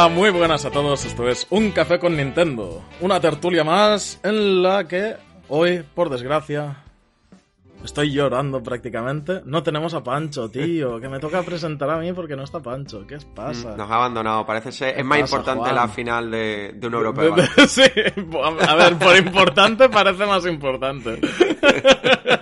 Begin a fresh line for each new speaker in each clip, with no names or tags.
Hola, muy buenas a todos. Esto es Un Café con Nintendo. Una tertulia más en la que hoy, por desgracia, estoy llorando prácticamente. No tenemos a Pancho, tío, que me toca presentar a mí porque no está Pancho. ¿Qué pasa?
Mm, Nos ha abandonado, parece ser. Es más
pasa,
importante
Juan?
la final de, de un europeo. ¿vale?
sí, a ver, por importante parece más importante.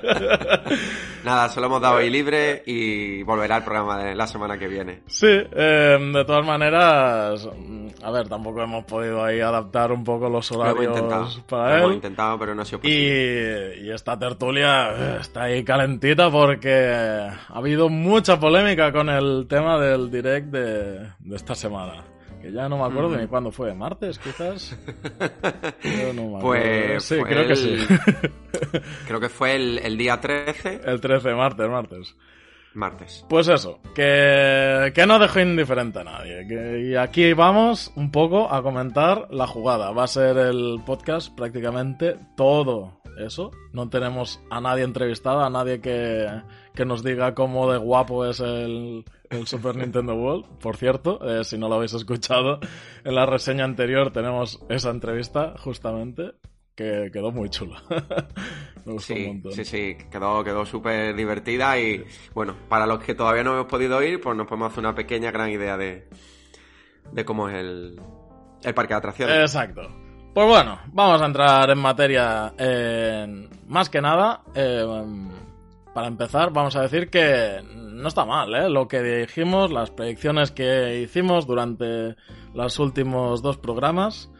Nada, se lo hemos dado ahí libre y volverá el programa de la semana que viene.
Sí, eh, de todas maneras, mm, a ver, tampoco hemos podido ahí adaptar un poco los
Lo hemos
horarios
intentado.
para
Lo hemos
él.
intentado, pero no ha sido posible.
Y, y esta tertulia eh, está ahí calentita porque ha habido mucha polémica con el tema del direct de, de esta semana. Que ya no me acuerdo
Mm.
ni cuándo fue, martes quizás. Yo no me acuerdo.
Pues
sí, creo que sí.
Creo que fue el, el día 13,
el 13, martes, martes.
martes.
Pues eso, que, que no dejo indiferente a nadie. Que, y aquí vamos un poco a comentar la jugada. Va a ser el podcast prácticamente todo eso. No tenemos a nadie entrevistado, a nadie que, que nos diga cómo de guapo es el, el Super Nintendo World. Por cierto, eh, si no lo habéis escuchado, en la reseña anterior tenemos esa entrevista justamente. Que quedó muy chula. Me gustó un
Sí,
montón.
sí, sí, quedó, quedó súper divertida y bueno, para los que todavía no hemos podido ir, pues nos podemos hacer una pequeña gran idea de, de cómo es el, el parque de atracciones.
Exacto. Pues bueno, vamos a entrar en materia. en- más que nada, eh, para empezar, vamos a decir que no está mal, ¿eh? Lo que dijimos, las predicciones que hicimos durante los últimos dos programas.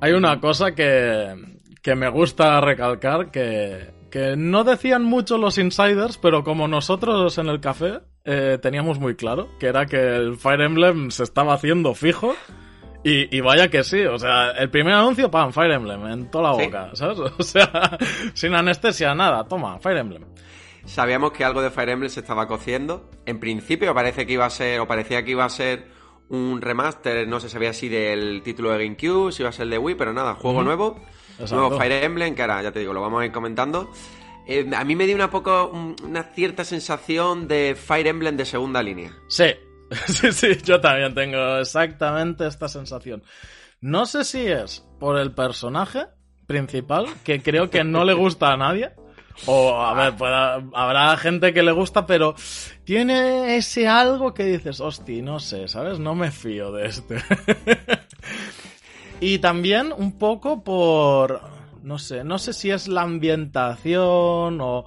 Hay una cosa que, que me gusta recalcar, que, que no decían mucho los insiders, pero como nosotros en el café eh, teníamos muy claro, que era que el Fire Emblem se estaba haciendo fijo. Y, y vaya que sí, o sea, el primer anuncio, pam, Fire Emblem, en toda la
Sí.
boca, ¿sabes? O sea, sin anestesia, nada, toma, Fire Emblem.
Sabíamos que algo de Fire Emblem se estaba cociendo. En principio parece que iba a ser, o parecía que iba a ser un remaster, no se sabía si del título de GameCube, si iba a ser de Wii, pero nada, juego nuevo,
Exacto.
nuevo Fire Emblem, que ahora ya te digo, lo vamos a ir comentando. Eh, a mí me dio una poco, un- una cierta sensación de Fire Emblem de segunda línea.
Sí, sí, sí, yo también tengo exactamente esta sensación. No sé si es por el personaje principal, que creo que no le gusta a nadie. O, a ver, habrá gente que le gusta, pero tiene ese algo que dices, hostia, no sé, ¿sabes? No me fío de este. y también un poco por, no sé, no sé si es la ambientación o,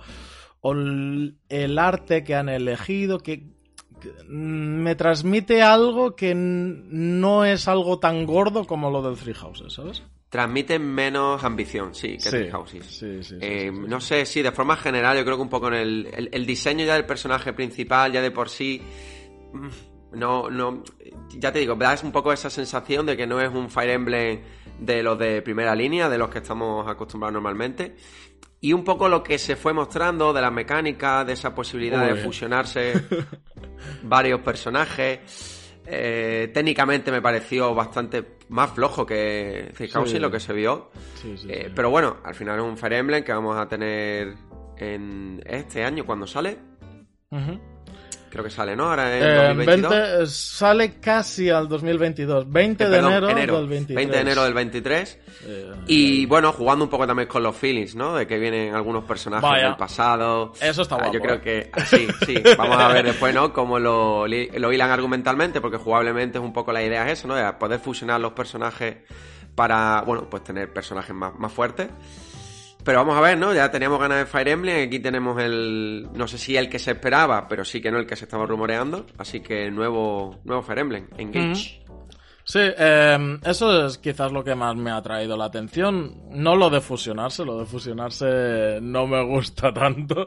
o el arte que han elegido, que, que, me transmite algo que no es algo tan gordo como lo del Three Houses, ¿sabes?
Transmiten menos ambición, sí, que
Sí,
Houses.
sí, sí,
Eh. No sé, sí, de forma general, yo creo que un poco en el, el, el diseño ya del personaje principal, ya de por sí. mm, No, no. Ya te digo, das un poco esa sensación de que no es un Fire Emblem de los de primera línea, de los que estamos acostumbrados normalmente. Y un poco lo que se fue mostrando de la mecánica, de esa posibilidad de fusionarse varios personajes. Eh, técnicamente me pareció bastante más flojo que Three
Sí.
Lo que se vio.
Sí, sí,
Eh. Pero bueno, al final es un Fire Emblem que vamos a tener en este año cuando sale.
Ujú.
Creo que sale, ¿no? Ahora en
Eh,
2022.
20, sale casi al 2022. 20
Eh,
de
perdón,
enero, del 23.
20 de enero del 23.
Eh,
Y bueno, jugando un poco también con los feelings, ¿no? De que vienen algunos personajes
Vaya.
del pasado.
Eso está
Ah,
guapo,
Yo creo
¿eh?
que ah, sí, sí. Vamos a ver después, ¿no? Cómo lo, lo hilan argumentalmente, porque jugablemente es un poco la idea es eso, ¿no? De poder fusionar los personajes para, bueno, pues tener personajes más, más fuertes. Pero vamos a ver, ¿no? Ya teníamos ganas de Fire Emblem, aquí tenemos el, no sé si el que se esperaba, pero sí que no el que se estaba rumoreando, así que nuevo, nuevo Fire Emblem, Engage.
Sí, eh, eso es quizás lo que más me ha traído la atención. No lo de fusionarse, lo de fusionarse no me gusta tanto.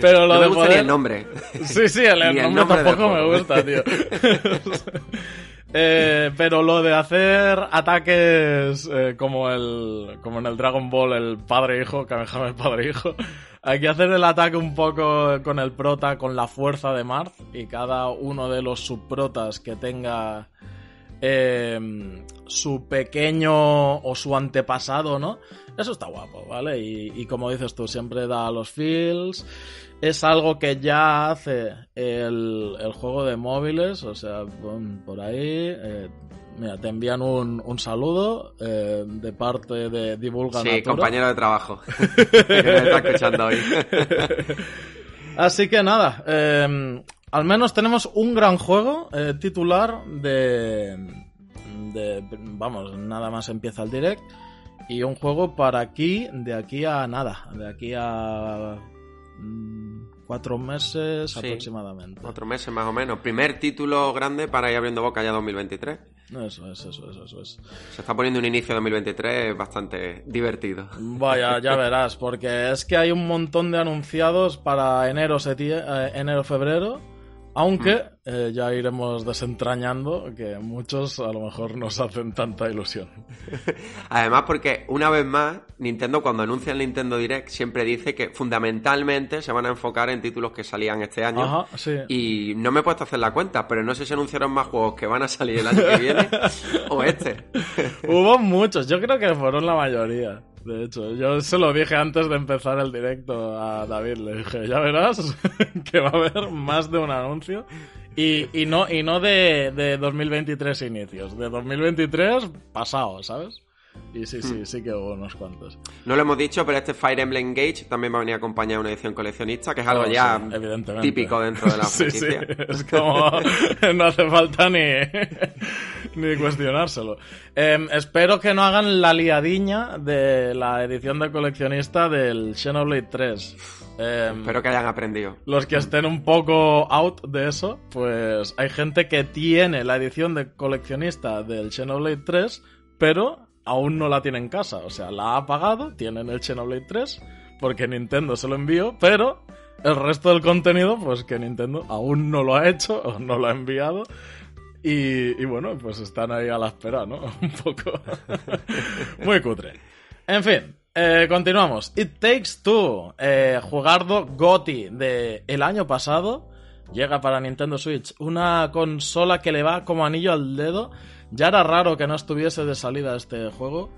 Pero lo
no
de
gusta ni
poder-
el nombre.
Sí, sí, el,
el
nombre, tampoco me gusta, tío. Eh, pero lo de hacer ataques eh, como el como en el Dragon Ball, el padre-hijo, Kamehameha padre-hijo, hay que hacer el ataque un poco con el prota, con la fuerza de Marth, y cada uno de los subprotas que tenga eh, su pequeño o su antepasado, ¿no? Eso está guapo, ¿vale? Y, y como dices tú, siempre da los feels. Es algo que ya hace el, el juego de móviles, o sea, por ahí. eh, mira, te envían un, un saludo eh, de parte de Divulga
Sí,
Natura.
compañero de trabajo. que me está escuchando hoy.
Así que nada, eh, al menos tenemos un gran juego eh, titular de, de, vamos, nada más empieza el direct y un juego para aquí, de aquí a nada, de aquí a mm, cuatro meses
Sí.
aproximadamente.
Cuatro meses más o menos. Primer título grande para ir abriendo boca ya 2023.
Eso es, eso es, eso es.
Se está poniendo un inicio de 2023 bastante divertido.
Vaya, ya verás, porque es que hay un montón de anunciados para enero, eh, enero febrero, aunque eh, ya iremos desentrañando que muchos a lo mejor nos hacen tanta ilusión.
Además, porque una vez más, Nintendo cuando anuncia el Nintendo Direct siempre dice que fundamentalmente se van a enfocar en títulos que salían este año.
Ajá, sí.
Y no me he puesto a hacer la cuenta, pero no sé si anunciaron más juegos que van a salir el año que viene o este.
Hubo muchos, yo creo que fueron la mayoría. De hecho, yo se lo dije antes de empezar el directo a David. Le dije, ya verás que va a haber más de un anuncio. Y, y no, y no de, de 2023 inicios, de 2023 pasado, ¿sabes? Y sí, sí, sí que hubo unos cuantos.
No lo hemos dicho, pero este Fire Emblem Engage también va a venir acompañado de una edición coleccionista, que es algo
Oh,
ya
sí,
típico dentro de la
Sí, sí,
franquicia.
es como no hace falta ni, ni cuestionárselo. Em, espero que no hagan la liadiña de la edición de coleccionista del Xenoblade 3. Em,
Espero que hayan aprendido.
los que estén un poco out de eso, pues hay gente que tiene la edición de coleccionista del Xenoblade 3, pero aún no la tiene en casa. O sea, la ha pagado, tienen el Xenoblade 3, porque Nintendo se lo envió, pero el resto del contenido, pues que Nintendo aún no lo ha hecho o no lo ha enviado. Y, y bueno, pues están ahí a la espera, ¿no? Un poco. Muy cutre. En fin, eh, continuamos. It Takes Two, eh, jugardo GOTI de el año pasado, llega para Nintendo Switch. Una consola que le va como anillo al dedo. Ya era raro que no estuviese de salida este juego.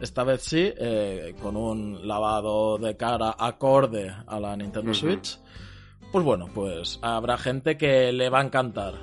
Esta vez sí, eh, con un lavado de cara acorde a la Nintendo. Switch. Pues bueno, pues habrá gente que le va a encantar.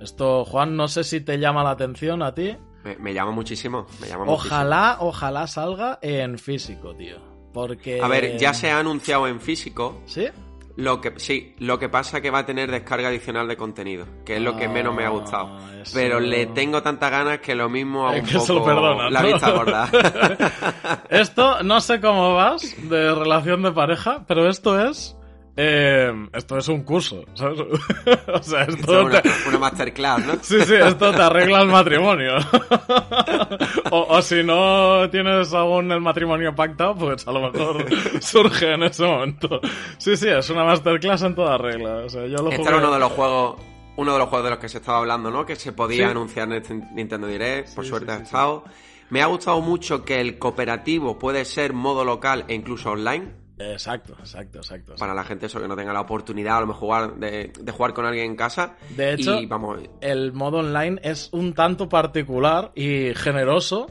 Esto, Juan, no sé si te llama la atención a ti.
Me, me llama muchísimo. Me llama muchísimo.
Ojalá, ojalá salga en físico, tío. Porque.
A ver, ya se ha anunciado en físico.
¿Sí?
Lo que sí, lo que pasa que va a tener descarga adicional de contenido, que es lo que
Ah,
menos me ha gustado.
eso-
Pero le tengo tantas ganas que lo mismo
Es
un
que
poco
perdona,
la vista gorda.
Esto, no sé cómo vas de relación de pareja, pero esto es. Eh, esto es un curso, ¿sabes? o sea,
Esto
esto.
es una,
te-
una masterclass, ¿no?
Sí, sí, esto te arregla el matrimonio. o, o si no tienes aún el matrimonio pactado, pues a lo mejor surge en ese momento. Sí, sí, es una masterclass en toda regla. O sea, yo lo
Este
jugué-
era uno de los juegos, uno de los juegos de los que se estaba hablando, ¿no? Que se podía
Sí.
anunciar en este Nintendo Direct, por
Sí,
suerte
sí,
ha estado. Me ha gustado mucho que el cooperativo puede ser modo local e incluso online.
Exacto, exacto, exacto.
Para la gente eso que no tenga la oportunidad a lo mejor jugar de, de jugar con alguien en casa.
De hecho,
y vamos,
el modo online es un tanto particular y generoso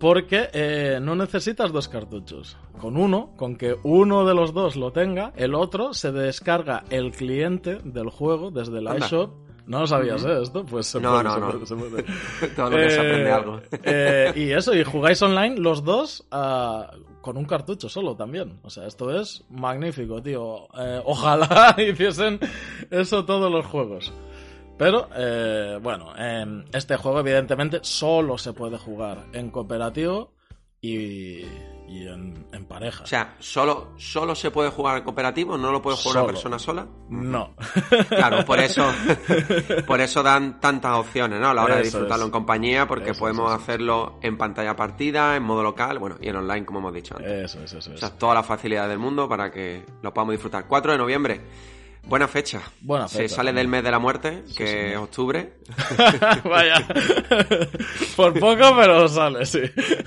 porque eh, no necesitas dos cartuchos. Con uno, con que uno de los dos lo tenga, el otro se descarga el cliente del juego desde la iShop. ¿No lo sabías, eh, esto? Pues se
No,
puede,
no,
se
no.
se puede.
todo lo que se
Eh,
aprende algo.
eh, y eso, y jugáis online los dos ah, con un cartucho solo también. O sea, esto es magnífico, tío. Eh, ojalá hiciesen eso todos los juegos. Pero, eh, bueno, este juego evidentemente solo se puede jugar en cooperativo y, y en, en pareja.
O sea, solo, solo se puede jugar cooperativo, no lo puede jugar
Solo.
una persona sola.
no.
Claro, por eso, por eso dan tantas opciones, ¿no? A la hora de
Eso
disfrutarlo
es.
en compañía, porque
Eso
podemos
eso.
hacerlo en pantalla partida, en modo local, bueno, y en online, como hemos dicho antes.
Eso es, eso
O sea, toda la facilidad del mundo para que lo podamos disfrutar. 4 de noviembre. Buena fecha.
Buena
Se
fecha.
sale del mes de la muerte, que es octubre.
Vaya. Por poco, pero sale, sí.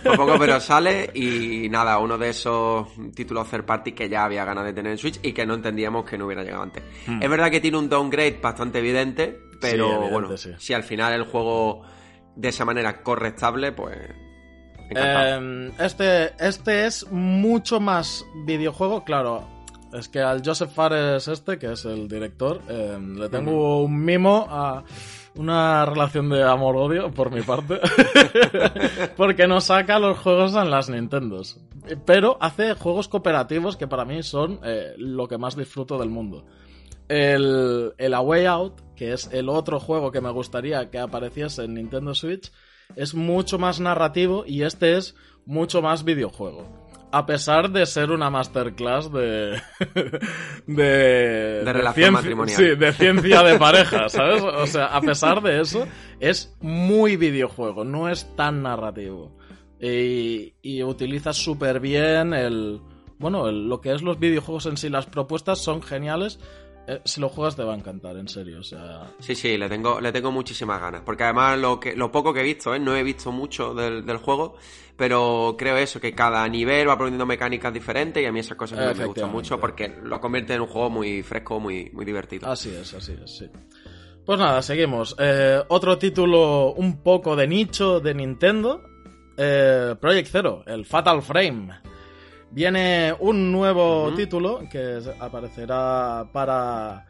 Por poco, pero sale. Y nada, uno de esos títulos third party que ya había ganas de tener en Switch y que no entendíamos que no hubiera llegado antes. Es verdad que tiene un downgrade bastante evidente, pero
Hmm. evidente,
bueno, si al final el juego de esa manera correctable, pues...
Eh, este, este es mucho más videojuego, claro. Es que al Joseph Fares este, que es el director, eh, le tengo un mimo a una relación de amor-odio por mi parte. Porque no saca los juegos en las Nintendos. Pero hace juegos cooperativos que para mí son eh, lo que más disfruto del mundo. El, el A Way Out, que es el otro juego que me gustaría que apareciese en Nintendo Switch, es mucho más narrativo y este es mucho más videojuego a pesar de ser una masterclass de.
de. de, relación matrimonial.
Sí, de ciencia de pareja, ¿sabes? O sea, a pesar de eso, es muy videojuego, no es tan narrativo. Y, y utiliza súper bien el. Bueno, lo que es los videojuegos en sí, las propuestas son geniales eh, si lo juegas te va a encantar, en serio. O sea...
Sí, sí, le tengo, le tengo muchísimas ganas. Porque además lo, que, lo poco que he visto, ¿eh? no he visto mucho del, juego, pero creo eso, que cada nivel va aprendiendo mecánicas diferentes y a mí esas cosas me gustan mucho porque lo convierte en un juego muy fresco, muy, muy divertido.
Así es, así es, sí. Pues nada, seguimos. Eh, otro título un poco de nicho de Nintendo. Eh, Project Zero, el Fatal Frame. Viene un nuevo título que aparecerá para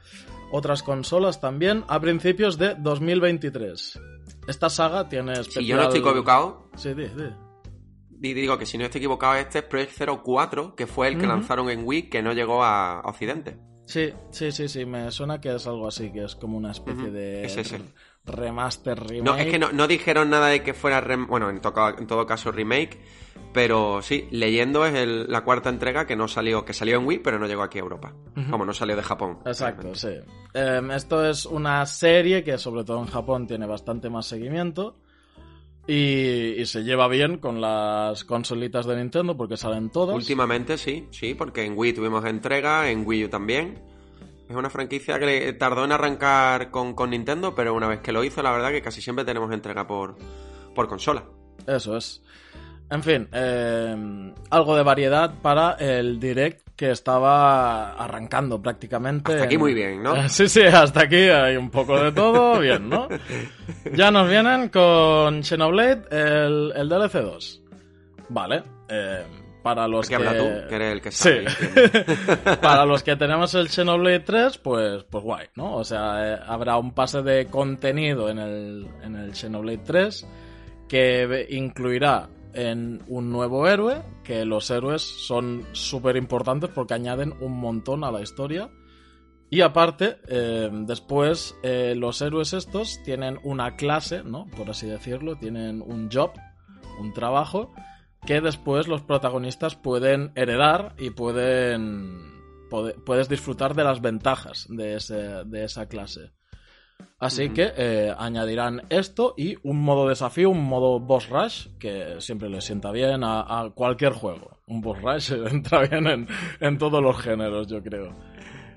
otras consolas también a principios de 2023. Esta saga tiene especial...
Si yo no estoy equivocado...
Sí, di,
di. Digo que si no estoy equivocado, este es Project 04, que fue el que lanzaron en Wii, que no llegó a Occidente.
Sí, sí, sí, sí, me suena que es algo así, que es como una especie de remaster, remake.
No, es que no, dijeron nada de que fuera, bueno, en, en todo caso remake, pero sí, leyendo es la cuarta entrega que no salió, que salió en Wii, pero no llegó aquí a Europa. Como no salió de Japón.
Exacto, sí. Em, esto es una serie que sobre todo en Japón tiene bastante más seguimiento. Y, se lleva bien con las consolitas de Nintendo porque salen todas.
Últimamente sí, sí, porque en Wii tuvimos entrega, en Wii U también. Es una franquicia que tardó en arrancar con, con Nintendo, pero una vez que lo hizo, la verdad que casi siempre tenemos entrega por, por consola.
Eso es. En fin, eh, algo de variedad para el direct que estaba arrancando prácticamente.
Hasta aquí muy bien, ¿no?
Sí, sí, hasta aquí hay un poco de todo, bien, ¿no? Ya nos vienen con Xenoblade el, el DLC 2. Vale. Eh, para los que...
Habla tú, que eres el que sabe,
Sí. para los que tenemos el Xenoblade 3, pues, pues guay, ¿no? O sea, eh, habrá un pase de contenido en el, en el Xenoblade 3 que incluirá en un nuevo héroe, que los héroes son súper importantes porque añaden un montón a la historia. Y aparte, eh, después eh, los héroes estos tienen una clase, ¿no? Por así decirlo, tienen un job, un trabajo, que después los protagonistas pueden heredar y pueden... puedes disfrutar de las ventajas de, ese, de esa clase. Así que eh, añadirán esto y un modo desafío, un modo boss rush, que siempre le sienta bien a, cualquier juego. Un boss rush entra bien en, todos los géneros, yo creo.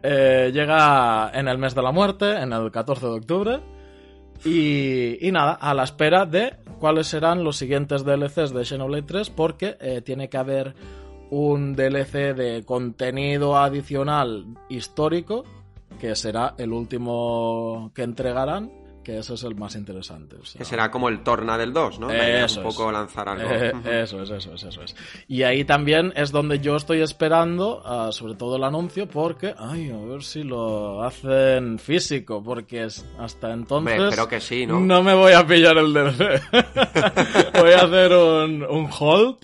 Eh, llega en el mes de la muerte, en el 14 de octubre. Y, nada, a la espera de cuáles serán los siguientes DLCs de Xenoblade 3, porque eh, tiene que haber un DLC de contenido adicional histórico que será el último que entregarán, que eso es el más interesante.
que será como el Torna del 2, ¿no?
Eso
un poco lanzar algo.
Eh, eso es, eso es, eso es. Y ahí también es donde yo estoy esperando, ah, sobre todo el anuncio, porque, ay, a ver si lo hacen físico, porque hasta entonces...
espero que sí, ¿no?
No me voy a pillar el DLC. voy a hacer un, un hold.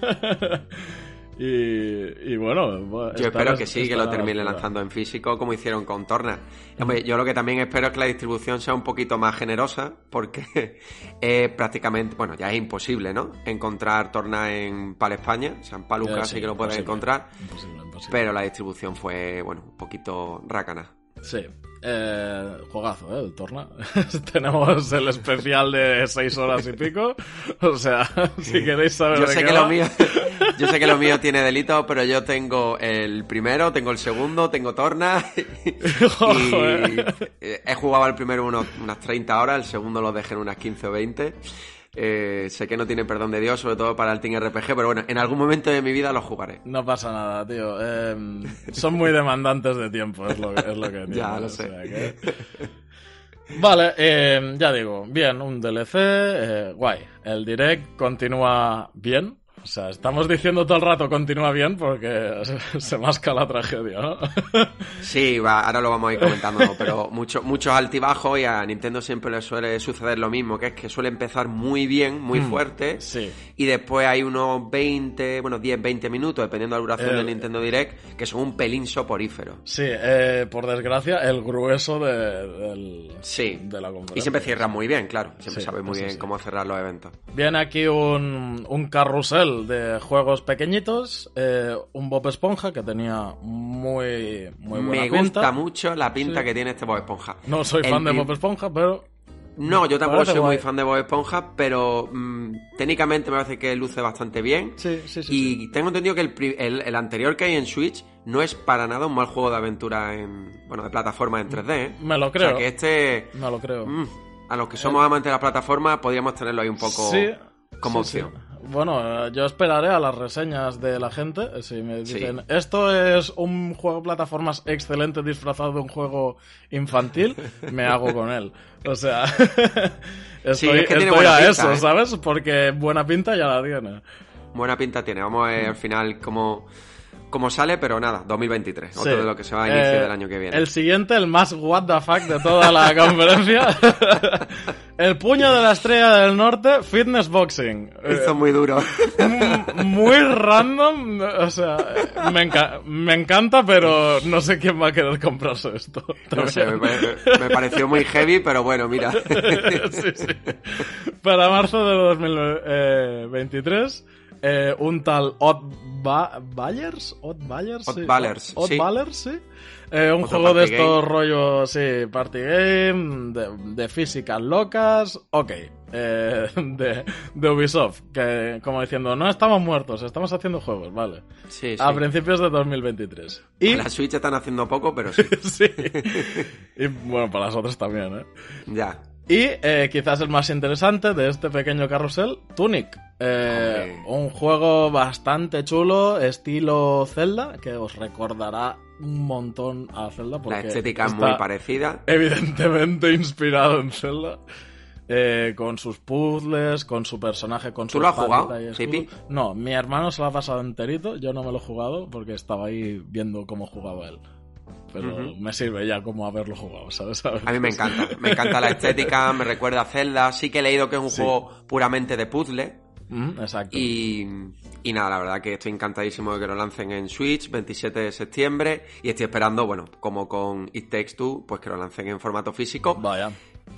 Y, bueno,
yo espero que sí, que lo termine lanzando en físico como hicieron con Torna. yo lo que también espero es que la distribución sea un poquito más generosa, porque es prácticamente, bueno, ya es imposible, ¿no? Encontrar Torna en Pal España, o sea, en Paluca sí, que lo puedes encontrar, pero la distribución fue, bueno, un poquito rácana.
Sí, eh, juegazo, ¿eh? El Torna. Tenemos el especial de seis horas y pico. O sea, si queréis saber
yo sé que lo mío Yo sé que lo mío tiene delito, pero yo tengo el primero, tengo el segundo, tengo Torna. y he jugado el primero unas 30 horas, el segundo lo dejé en unas 15 o 20. Eh, sé que no tiene perdón de Dios, sobre todo para el Team RPG, pero bueno, en algún momento de mi vida lo jugaré.
No pasa nada, tío. Em, son muy demandantes de tiempo, es lo, es lo que
Ya, lo sé.
Vale, eh, ya digo, bien, un DLC, eh, guay. El direct continúa bien. O sea, estamos diciendo todo el rato continúa bien porque se masca la tragedia, ¿no?
Sí, va, ahora lo vamos a ir comentando, pero mucho, muchos altibajos y a Nintendo siempre le suele suceder lo mismo, que es que suele empezar muy bien, muy
Mm,
fuerte,
sí.
y después hay unos 20, bueno, 10, 20 minutos, dependiendo de la duración
El-
del Nintendo Direct, que son un pelín soporífero.
Sí, eh, por desgracia, el grueso de, del-
Sí.
de la conferencia.
Y siempre cierran muy bien, claro. Siempre
Sí,
sabe muy bien cómo cerrar los eventos.
Viene aquí un, un carrusel de juegos pequeñitos, eh, un Bob Esponja que tenía muy, muy buena
Me
pinta.
gusta mucho la pinta
Sí.
que tiene este Bob Esponja.
No soy
El
fan de Bob Esponja, pero
No, yo tampoco soy muy fan de Bob Esponja, pero mm, técnicamente me parece que luce bastante bien.
sí, sí, sí.
Y tengo entendido que el, el- el anterior que hay en Switch no es para nada un mal juego de aventura en. Bueno, de plataforma en 3D, ¿eh?
Me lo
O
creo.
sea que este.
No lo creo.
mm, a los que somos amantes de las plataformas, podríamos tenerlo ahí un poco
Sí,
como
sí,
opción.
Bueno, eh, yo esperaré a las reseñas de la gente. eh, Si me
Sí.
dicen, esto es un juego de plataformas excelente disfrazado de un juego infantil, me hago con él. O sea, estoy,
Sí, es que
estoy a
pinta,
eso,
¿eh?
¿sabes? Porque buena pinta ya la tiene.
Buena pinta tiene. Vamos a ver al final cómo, cómo sale, pero nada, 2023. Otro
Sí.
de lo que se va a inicio
Eh,
del año que viene.
El siguiente, el más what the fuck de toda la conferencia. el puño de la estrella del norte, fitness boxing. Eh,
Esto es muy duro.
muy random, o sea, me, enca- me encanta, pero no sé quién va a querer comprarse esto.
No sé, me, me pareció muy heavy, pero bueno, mira.
Sí, sí. Para marzo de 2023, eh, un tal Odd Ba- Byers, Odd Byers,
Odd
sí.
Ballers,
Odd
sí.
Ballers, sí. Eh, un
Otro
juego de estos rollos, sí, party game, de, de físicas locas, ok, eh, de, de Ubisoft, que como diciendo, no estamos muertos, estamos haciendo juegos, vale.
Sí, sí.
A principios de 2023. Y,
La Switch están haciendo poco, pero sí.
sí, y bueno, para las otras también, ¿eh?
Ya.
Y eh, quizás el más interesante de este pequeño carrusel, Tunic. Eh, un juego bastante chulo, estilo Zelda, que os recordará un montón a Zelda. Porque
La estética es muy parecida.
Evidentemente inspirado en Zelda. eh, con sus puzzles, con su personaje, con su
¿Tú lo has jugado. Zipi?
No, mi hermano se lo ha pasado enterito, yo no me lo he jugado porque estaba ahí viendo cómo jugaba él. Pero me sirve ya como haberlo jugado, ¿sabes?
A mí me encanta. Me encanta la estética, me recuerda a Zelda. Sí que he leído que es un
Sí.
juego puramente de puzzle.
Mm, exacto.
Y, y nada, la verdad que estoy encantadísimo de que lo lancen en Switch, 27 de septiembre. Y estoy esperando, bueno, como con It Takes Two, pues que lo lancen en formato físico.
Vaya.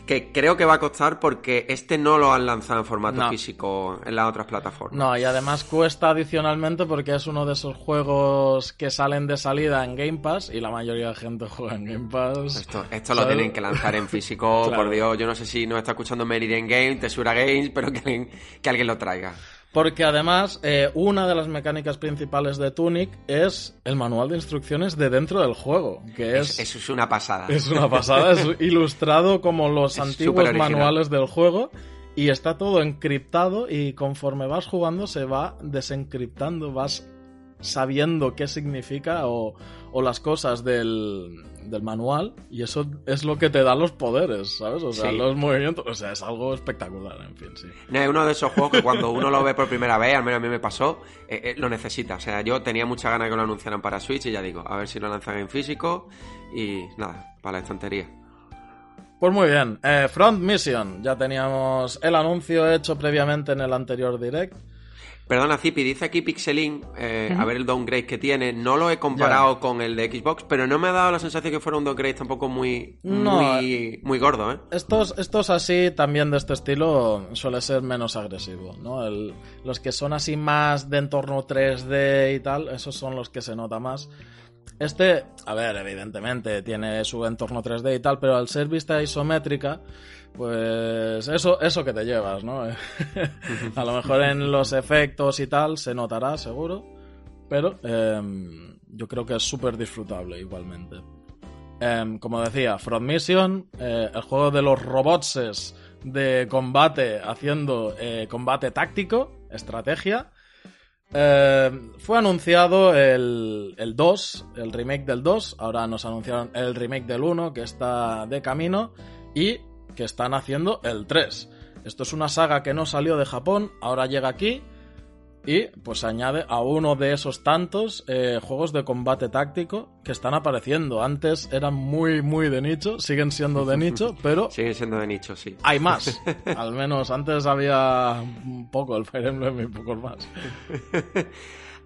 Que creo que va a costar porque este no lo han lanzado en formato
No.
físico en las otras plataformas.
No, y además cuesta adicionalmente porque es uno de esos juegos que salen de salida en Game Pass y la mayoría de gente juega en Game Pass.
Esto, esto lo tienen que lanzar en físico,
Claro.
por Dios. Yo no sé si nos está escuchando Meridian Game, Tesura Games, pero que alguien, que alguien lo traiga.
Porque además, eh, una de las mecánicas principales de Tunic es el manual de instrucciones de dentro del juego, que
Es-
es,
eso es una pasada.
es una pasada, es ilustrado como los
Es
antiguos manuales del juego y está todo encriptado y conforme vas jugando se va desencriptando, vas sabiendo qué significa o, o las cosas del, del manual y eso es lo que te da los poderes, ¿sabes? O sea,
Sí.
los movimientos, o sea, es algo espectacular, en fin, sí.
No, es uno de esos juegos que cuando uno lo ve por primera vez, al menos a mí me pasó, eh, eh, lo necesita. O sea, yo tenía mucha ganas de que lo anunciaran para Switch y ya digo, a ver si lo lanzan en físico y nada, para la estantería.
Pues muy bien, eh, Front Mission, ya teníamos el anuncio hecho previamente en el anterior direct.
Perdona, Zipi, dice aquí Pixelin, eh, a ver el downgrade que tiene. No lo he comparado con el de Xbox, pero no me ha dado la sensación que fuera un downgrade tampoco muy,
No.
muy, muy gordo, ¿eh?
Estos, estos así, también de este estilo, suele ser menos agresivo, ¿no? El- los que son así más de entorno 3D y tal, esos son los que se nota más. Este, a ver, evidentemente tiene su entorno 3D y tal, pero al ser vista isométrica, pues eso, eso que te llevas, ¿no? a lo mejor en los efectos y tal se notará, seguro, pero em, yo creo que es súper disfrutable igualmente. Em, como decía, Front Mission, eh, el juego de los robotses de combate haciendo eh, combate táctico, estrategia. Eh, fue anunciado el, el 2, el remake del 2. Ahora nos anunciaron el remake del 1, que está de camino. y que están haciendo el 3. Esto es una saga que no salió de Japón, ahora llega aquí y pues se añade a uno de esos tantos eh, juegos de combate táctico que están apareciendo. Antes eran muy, muy de nicho, siguen siendo de nicho, pero...
siguen siendo de nicho, sí.
Hay más. Al menos antes había un poco el Fire Emblem y pocos más.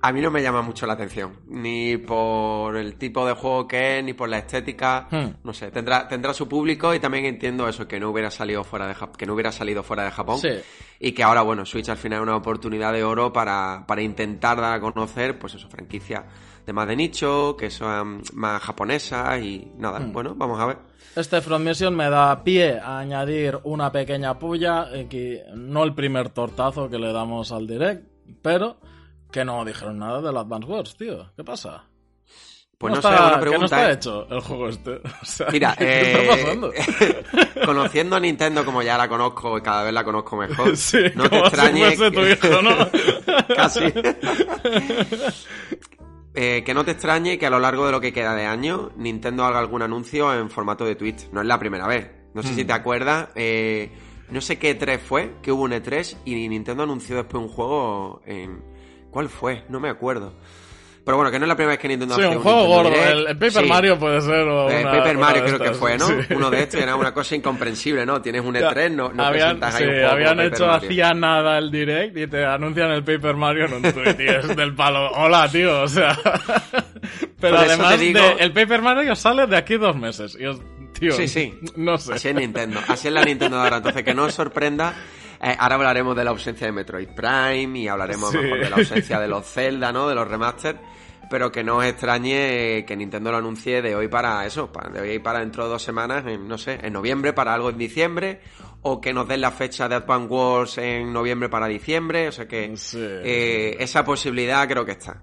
A mí no me llama mucho la atención, ni por el tipo de juego que es, ni por la estética. Hmm. No sé, tendrá, tendrá su público y también entiendo eso, que no hubiera salido fuera de, que no hubiera salido fuera de Japón. Y que ahora, bueno, Switch al final es una oportunidad de oro para, para intentar dar a conocer, pues eso, franquicia de más de nicho, que son más japonesas y nada, hmm. bueno, vamos a ver.
Este Front Mission me da pie a añadir una pequeña puya, eh, que no el primer tortazo que le damos al direct, pero que no dijeron nada del Advance Wars, tío. ¿Qué pasa?
Pues no, está,
pregunta, no está ¿eh? hecho el juego este.
Mira, eh, conociendo a Nintendo como ya la conozco y cada vez la conozco mejor, no te extrañe.
que... tu hijo, ¿no?
Casi. Eh, que no te extrañe que a lo largo de lo que queda de año Nintendo haga algún anuncio en formato de Twitch. No es la primera vez. No sé si mm. te acuerdas. no sé qué E3 fue, que hubo un E3 y Nintendo anunció después un juego en ¿Cuál fue? No me acuerdo. Pero bueno, que no es la primera vez que Nintendo
sí,
hace
un juego gordo. El, Paper Mario puede ser. O
el Paper Mario creo que fue, ¿no? Uno de estos era una cosa incomprensible, ¿no? Tienes un E3, no, no
habían,
presentas
ahí
un juego
habían hecho hacía nada el direct y te anuncian el Paper Mario en un tweet y es del palo. Hola, tío, o sea. Pero además, de, el Paper Mario sale de aquí dos meses. Y os, tío,
sí, sí.
No sé.
Así es Nintendo. Así es la Nintendo de ahora. Entonces, que no os sorprenda eh, ahora hablaremos de la ausencia de Metroid Prime y hablaremos mejor de la ausencia de los Zelda, ¿no? De los remaster. Pero que no os extrañe que Nintendo lo anuncie de hoy para eso, de hoy para dentro de dos semanas, en, no sé, en noviembre para algo en diciembre, o que nos den la fecha de Advance Wars en noviembre para diciembre, o sea que eh, esa posibilidad creo que está.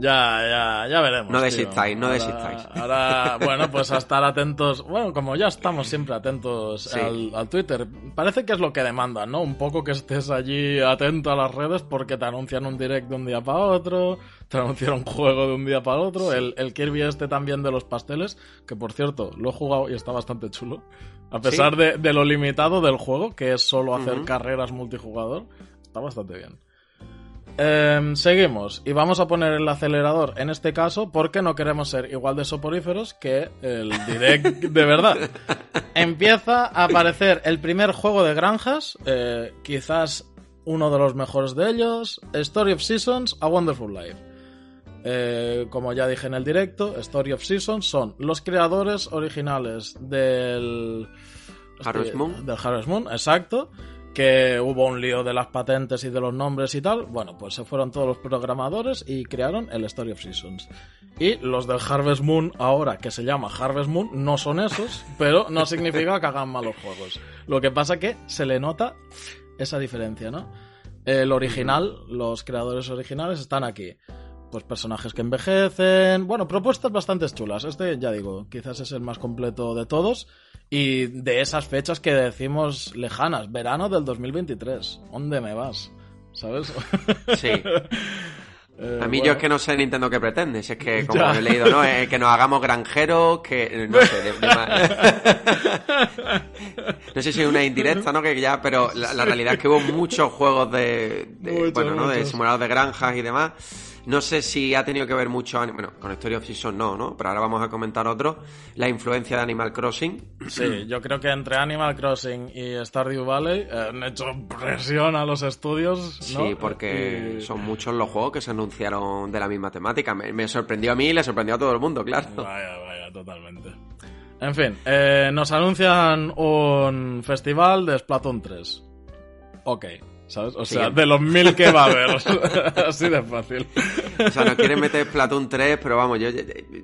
Ya, ya, ya veremos.
No desistáis, no desistáis.
Ahora, bueno, pues a estar atentos. Bueno, como ya estamos siempre atentos al, Twitter, parece que es lo que demandan, ¿no? Un poco que estés allí atento a las redes porque te anuncian un direct de un día para otro, te anuncian un juego de un día para otro. El, el Kirby este también de los pasteles, que por cierto, lo he jugado y está bastante chulo. A pesar de, lo limitado del juego, que es solo hacer carreras multijugador, está bastante bien. Em, seguimos y vamos a poner el acelerador en este caso porque no queremos ser igual de soporíferos que el direct de verdad. Empieza a aparecer el primer juego de granjas, eh, quizás uno de los mejores de ellos, Story of Seasons, A Wonderful Life. Eh, como ya dije en el directo, Story of Seasons son los creadores originales del
Harvest Moon.
Del Harvest Moon, exacto que hubo un lío de las patentes y de los nombres y tal, bueno, pues se fueron todos los programadores y crearon el Story of Seasons. Y los del Harvest Moon ahora, que se llama Harvest Moon, no son esos, pero no significa que hagan malos juegos. Lo que pasa que se le nota esa diferencia, ¿no? El original, los creadores originales están aquí. Pues personajes que envejecen, bueno, propuestas bastante chulas. Este, ya digo, quizás es el más completo de todos. Y de esas fechas que decimos lejanas, verano del 2023. ¿Dónde me vas? ¿Sabes?
Sí. Eh, a mí yo es que no sé Nintendo qué pretende, si es que como he leído, ¿no? Eh, que nos hagamos granjeros, que no sé, no sé si es una indirecta, ¿no? Que ya, pero la, realidad es que hubo muchos juegos de, bueno, ¿no? De simuladores de granjas y demás no sé si ha tenido que ver mucho, bueno, con Story of Seasons no, ¿no? Pero ahora vamos a comentar otro, la influencia de Animal Crossing.
Sí, yo creo que entre Animal Crossing y Stardew Valley eh, han hecho presión a los estudios,
¿no? Sí, porque son muchos los juegos que se anunciaron de la misma temática. Me, sorprendió a mí y le sorprendió a todo el mundo, claro.
Vaya, vaya, totalmente. En fin, eh, nos anuncian un festival de Splatoon 3. Ok. ¿Sabes? O sea, de los mil que va a haber. Así de fácil.
O sea, nos quieren meter Splatoon 3, pero vamos, yo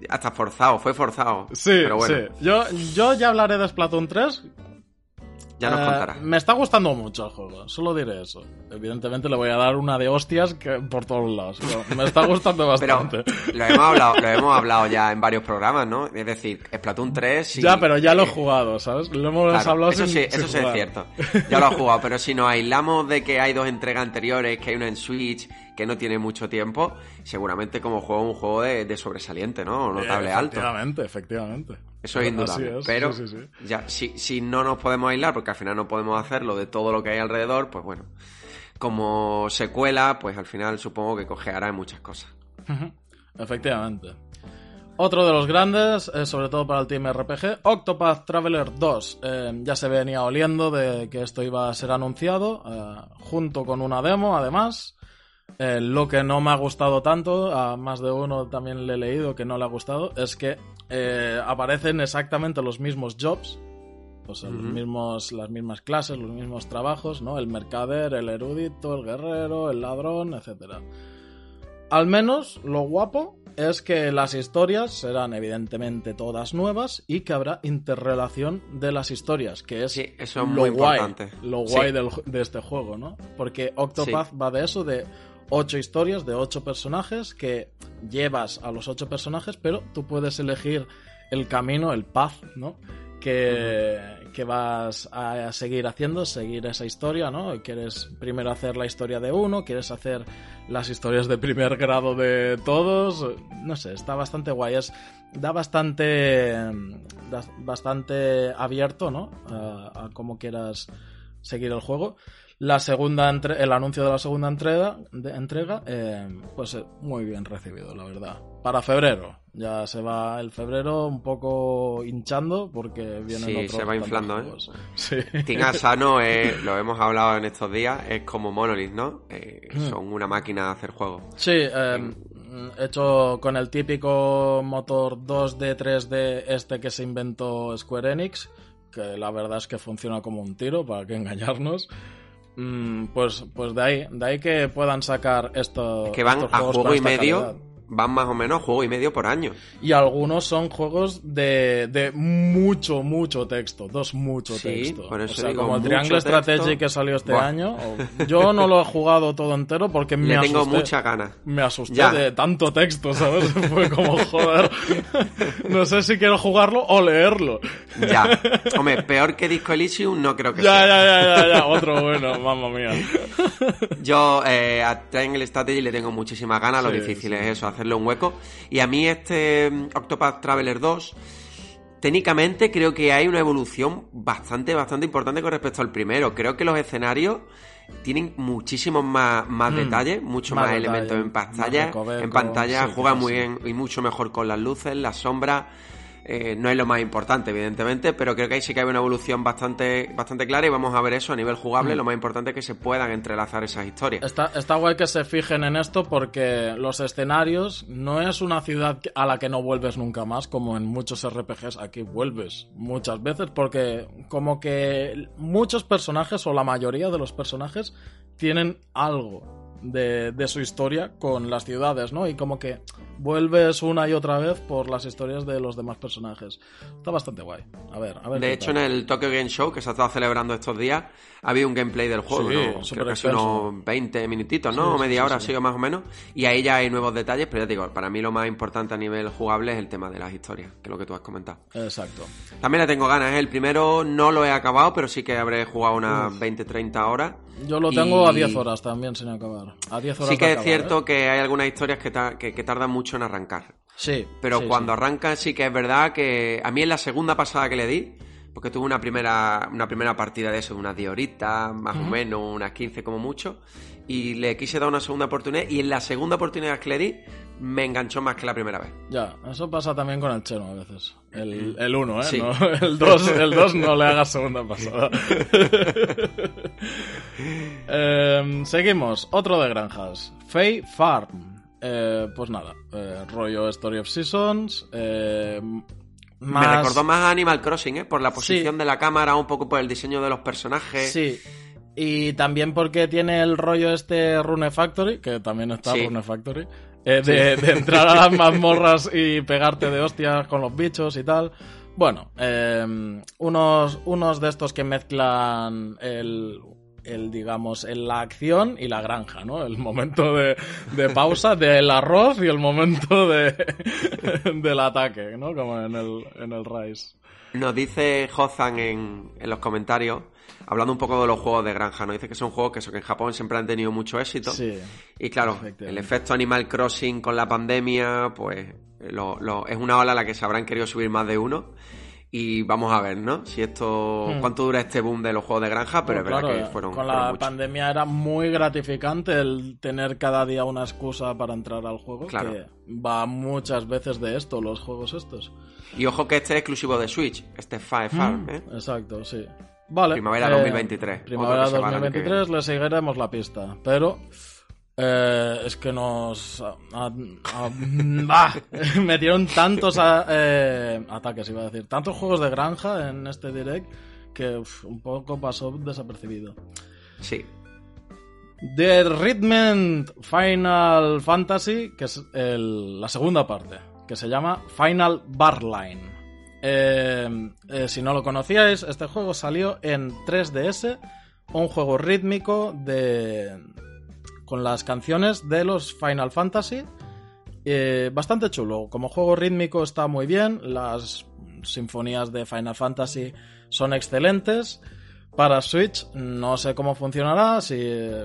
hasta forzado, fue forzado.
Sí,
pero bueno.
sí. Yo, yo ya hablaré de Splatoon 3
ya nos contará.
Eh, me está gustando mucho el juego, solo diré eso. Evidentemente le voy a dar una de hostias que por todos lados. me está gustando bastante.
lo hemos, hablado, lo hemos hablado ya en varios programas, ¿no? Es decir, Splatoon 3...
Ya, pero ya lo he jugado, ¿sabes? Lo hemos hablado
Eso sí, eso sí es cierto. Ya lo he jugado, pero si nos aislamos de que hay dos entregas anteriores, que hay una en Switch, que no tiene mucho tiempo, seguramente como juego un juego de, sobresaliente, ¿no? Notable alto.
Efectivamente, efectivamente.
Eso es indudable. Pero ya, si, si no nos podemos aislar, porque al final no podemos hacerlo de todo lo que hay alrededor, pues bueno, como secuela, pues al final supongo que cojeará en muchas cosas.
Efectivamente. Otro de los grandes, eh, sobre todo para el Team RPG, Octopath Traveler 2. Eh, ya se venía oliendo de que esto iba a ser anunciado, eh, junto con una demo, además. Lo que no me ha gustado tanto, a más de uno también le he leído que no le ha gustado, es que aparecen exactamente los mismos jobs, pues los mismos, las mismas clases, los mismos trabajos, ¿no? El mercader, el erudito, el guerrero, el ladrón, etc. Al menos lo guapo es que las historias serán evidentemente todas nuevas y que habrá interrelación de las historias, que es,
eso lo muy guay, importante.
lo guay de este juego, ¿no? Porque Octopath va de eso, de ocho historias, de ocho personajes, que llevas a los ocho personajes, pero tú puedes elegir el camino, el path, ¿no? Que, que vas a seguir haciendo, seguir esa historia, ¿no? Quieres primero hacer la historia de uno, quieres hacer las historias de primer grado de todos, no sé, está bastante guay, es, da bastante, bastante abierto, ¿no? A, cómo quieras seguir el juego. La segunda el anuncio de la segunda entrega, de, entrega eh, pues eh, muy bien recibido, la verdad. Para febrero, ya se va el febrero un poco hinchando porque viene
Sí, se va inflando, ¿eh? Sí. Sano, lo hemos hablado en estos días, es como Monolith, ¿no? Eh, hmm. son una máquina de hacer juegos.
Sí, eh, hecho con el típico motor 2D, 3D este que se inventó Square Enix, que la verdad es que funciona como un tiro, para que engañarnos. Mm, pues, pues de ahí, de ahí que puedan sacar esto.
Que van a juego y medio van más o menos juego y medio por año.
Y algunos son juegos de, de mucho, mucho texto, dos mucho texto.
Por
eso o sea, como el Triangle Strategy que salió este año. Yo no lo he jugado todo entero porque me
Le tengo mucha ganas.
Me asusté de tanto texto, ¿sabes? Fue como, joder, no sé si quiero jugarlo o leerlo.
Ya. Hombre, peor que Disco Elysium no creo que
ya,
sea.
Ya, ya, ya, ya, otro bueno, mamma mía.
Yo eh, a Triangle Strategy le tengo muchísimas ganas, lo difícil es eso, hacerle un hueco. Y a mí este mm, Octopath Traveler 2, técnicamente creo que hay una evolución bastante, bastante importante con respecto al primero. Creo que los escenarios tienen muchísimos más, más mm, detalles, mucho más, elementos en pantalla. en pantalla juega muy bien y mucho mejor con las luces, las sombras. Eh, no es lo más importante, evidentemente, pero creo que ahí sí que hay una evolución bastante, bastante clara y vamos a ver eso a nivel jugable. Mm. Lo más importante es que se puedan entrelazar esas historias.
Está, está guay que se fijen en esto porque los escenarios no es una ciudad a la que no vuelves nunca más, como en muchos RPGs. Aquí vuelves muchas veces porque como que muchos personajes o la mayoría de los personajes tienen algo de, de, su historia con las ciudades, ¿no? Y como que vuelves una y otra vez por las historias de los demás personajes. Está bastante guay. A ver, a ver.
De hecho, en el Tokyo Game Show que se ha estado celebrando estos días, había un gameplay del juego, ¿no? Creo que unos 20 minutitos, ¿no? o media hora, más o menos. Y ahí ya hay nuevos detalles, pero ya te digo, para mí lo más importante a nivel jugable es el tema de las historias, que es lo que tú has comentado.
Exacto.
También le tengo ganas, ¿eh? El primero no lo he acabado, pero sí que habré jugado unas 20, 30 horas.
Yo lo tengo a 10 horas también sin acabar. A 10 horas
Sí que es cierto ¿eh? que hay algunas historias que, que, tardan mucho en arrancar.
Sí.
Pero cuando arrancan sí que es verdad que a mí en la segunda pasada que le di, porque tuve una primera, una primera partida de eso, de unas 10 horitas, más o menos, unas 15 como mucho, y le quise dar una segunda oportunidad, y en la segunda oportunidad que le di, me enganchó más que la primera vez.
Ya, eso pasa también con el Cheno a veces. El 1, ¿eh? el 2 el dos no le hagas segunda pasada. Em, seguimos, otro de granjas. Fay Farm. Eh, pues nada, eh, rollo Story of Seasons. Eh,
Me recordó más a Animal Crossing, ¿eh? Por la posición de la cámara, un poco por el diseño de los personajes.
Sí. Y también porque tiene el rollo este Rune Factory, que también está Rune Factory. Eh, de, entrar a las mazmorras y pegarte de hostias con los bichos y tal. Bueno, em, unos, unos de estos que mezclan el, el, digamos, en la acción y la granja, ¿no? El momento de, de pausa del arroz y el momento de, del ataque, ¿no? Como en el, en el Rise.
Nos dice Hozan en, en los comentarios hablando un poco de los juegos de granja, ¿no? Dice que son juegos que, eso, que en Japón siempre han tenido mucho éxito.
Sí.
Y claro, el efecto Animal Crossing con la pandemia, pues lo, lo, es una ola a la que se habrán querido subir más de uno. Y vamos a ver, ¿no? Si esto.
Hmm.
cuánto dura este boom de los juegos de granja, pero
Bueno,
es verdad
claro,
que fueron.
con la pandemia era muy gratificante el tener cada día una excusa para entrar al juego.
Claro.
Que va muchas veces de esto, los juegos estos.
Y ojo que este es exclusivo de Switch, este Fire Farm,
Mm,
¿eh?
Exacto, sí. Vale.
Primavera
eh,
2023,
Primavera
otro que se va el año que
2023 le seguiremos la pista. Pero eh, es que nos a- a- a- ¡Ah! metieron tantos eh, ataques, iba a decir, tantos juegos de granja en este direct que uf, un poco pasó desapercibido.
Sí.
The Rhythm Final Fantasy, que es el- la segunda parte, que se llama Final Barline. Eh, eh, si no lo conocíais, este juego salió en 3DS, un juego rítmico de con las canciones de los Final Fantasy. Eh, bastante chulo. Como juego rítmico está muy bien. Las sinfonías de Final Fantasy son excelentes. Para Switch no sé cómo funcionará, si,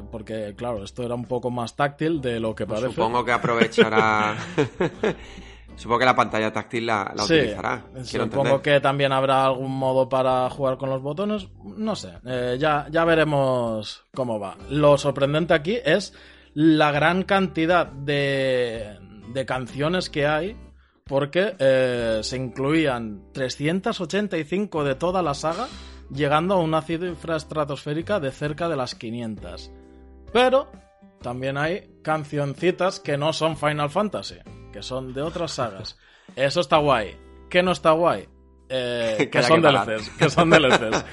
porque claro, esto era un poco más táctil de lo que
Pues
parece.
supongo que aprovechará. supongo que la pantalla táctil la, la
Sí,
utilizará.
Supongo que también habrá algún modo para jugar con los botones. No sé, eh, ya, ya veremos cómo va. Lo sorprendente aquí es la gran cantidad de, de canciones que hay, porque eh, se incluían 385 de toda la saga, llegando a una cifra estratosférica de cerca de las 500. Pero también hay cancioncitas que no son Final Fantasy, que son de otras sagas. Eso está guay. ¿Qué no está guay? Eh,
Que
son
que.
DLCs, que son DLCs.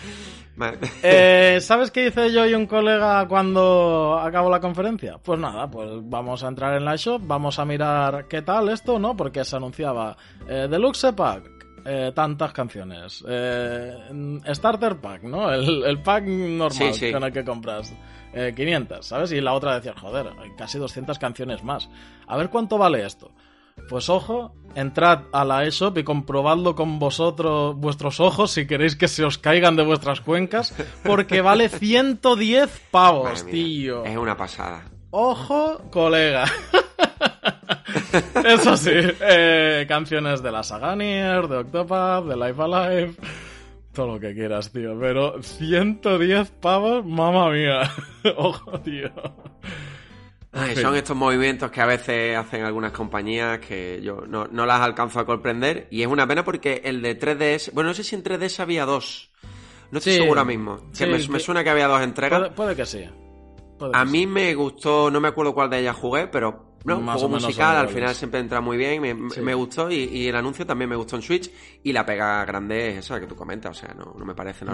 Eh, ¿Sabes qué hice yo y un colega cuando acabó la conferencia? Pues nada, pues vamos a entrar en la shop, vamos a mirar qué tal esto, ¿no? Porque se anunciaba eh, Deluxe Pack, eh, tantas canciones, eh, Starter Pack, ¿no? El, el pack normal
Sí, sí.
con el que compras. eh, 500, ¿sabes? Y la otra decía, joder, hay casi 200 canciones más. A ver cuánto vale esto. Pues ojo, entrad a la eShop y comprobadlo con vosotros, vuestros ojos, si queréis que se os caigan de vuestras cuencas, porque vale 110 pavos,
mía,
tío.
Es una pasada.
Ojo, colega. Eso sí, eh, canciones de la saga Nier, de Octopath, de Life Alive, todo lo que quieras, tío. Pero 110 pavos, mamma mía. Ojo, tío.
Ay, son estos movimientos que a veces hacen algunas compañías que yo no, no las alcanzo a comprender. Y es una pena porque el de 3DS. Bueno, no sé si en 3DS había dos. No estoy
Sí,
seguro ahora mismo. Que
sí,
me,
sí.
me suena que había dos entregas.
Puede, puede que. Puede
A
que
mí me gustó, no me acuerdo cuál de ellas jugué, pero no,
Más
juego musical, al final siempre entra muy bien, me,
Sí.
me gustó y, y el anuncio también me gustó en Switch y la pega grande es esa que tú comentas, o sea, no, no me parece
Mm.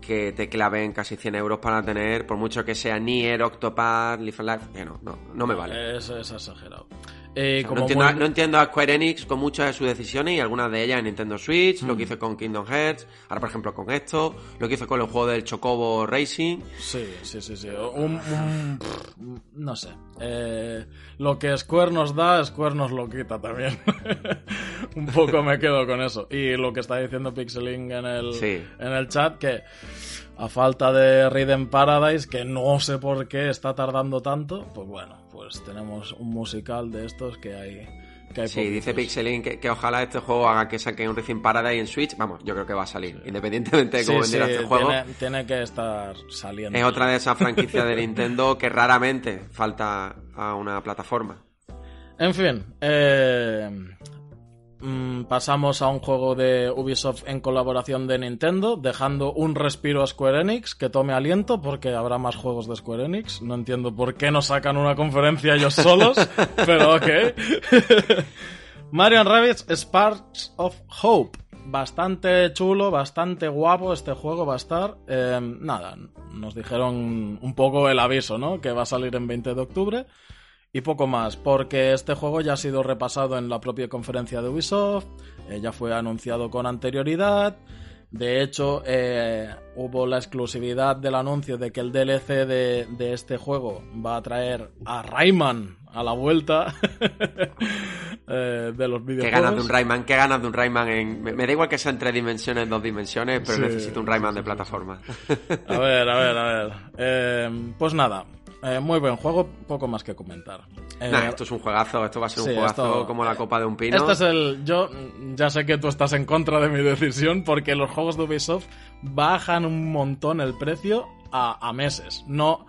Que te claven casi 100 euros para tener, por mucho que sea Nier, Octopath, Life Life, que no, no, no me vale.
Es, es exagerado. Eh, como
no, entiendo,
muy-
no entiendo a Square Enix con muchas de sus decisiones y algunas de ellas en Nintendo Switch,
Mm.
lo que hizo con Kingdom Hearts, ahora por ejemplo con esto, lo que hizo con el juego del Chocobo Racing.
Sí, sí, sí, sí. Un, un- pff, no sé. Eh, lo que Square nos da, Square nos lo quita también. un poco me quedo con eso. Y lo que está diciendo Pixeling en el,
Sí.
en el chat, que a falta de Rhythm Paradise, que no sé por qué está tardando tanto, pues bueno, pues tenemos un musical de estos que hay. Que hay
Sí, dice. Pixelin que, que ojalá este juego haga que saquen un Racing Paradise en Switch. Vamos, yo creo que va a salir, independientemente de cómo
Sí,
vendiera
sí,
este juego.
Tiene, tiene que estar saliendo.
Es otra de esas franquicias de Nintendo que raramente falta a una plataforma.
En fin, eh, mm, pasamos a un juego de Ubisoft en colaboración de Nintendo, dejando un respiro a Square Enix, que tome aliento porque habrá más juegos de Square Enix. No entiendo por qué no sacan una conferencia ellos solos, pero ok. Mario Rabbids Sparks of Hope. Bastante chulo, bastante guapo este juego va a estar. Eh, nada, nos dijeron un poco el aviso, ¿no? Que va a salir en 20 de octubre. Y poco más, porque este juego ya ha sido repasado en la propia conferencia de Ubisoft, eh, ya fue anunciado con anterioridad, De hecho, eh, hubo la exclusividad del anuncio de que el DLC de, de este juego va a traer a Rayman a la vuelta eh, de los videojuegos.
¿Qué ganas de un Rayman? ¿Qué ganas de un Rayman? En... Me, me da igual que sea en tres dimensiones, en dos dimensiones, pero
Sí,
necesito un Rayman
sí,
de plataforma.
A ver, a ver, a ver. Eh, pues nada, eh, muy buen juego, poco más que comentar. Eh,
Nah, esto es un juegazo, esto va a ser
sí,
un juegazo
esto-
como la copa de un pino.
Este es el. Yo ya sé que tú estás en contra de mi decisión porque los juegos de Ubisoft bajan un montón el precio a, a meses. No.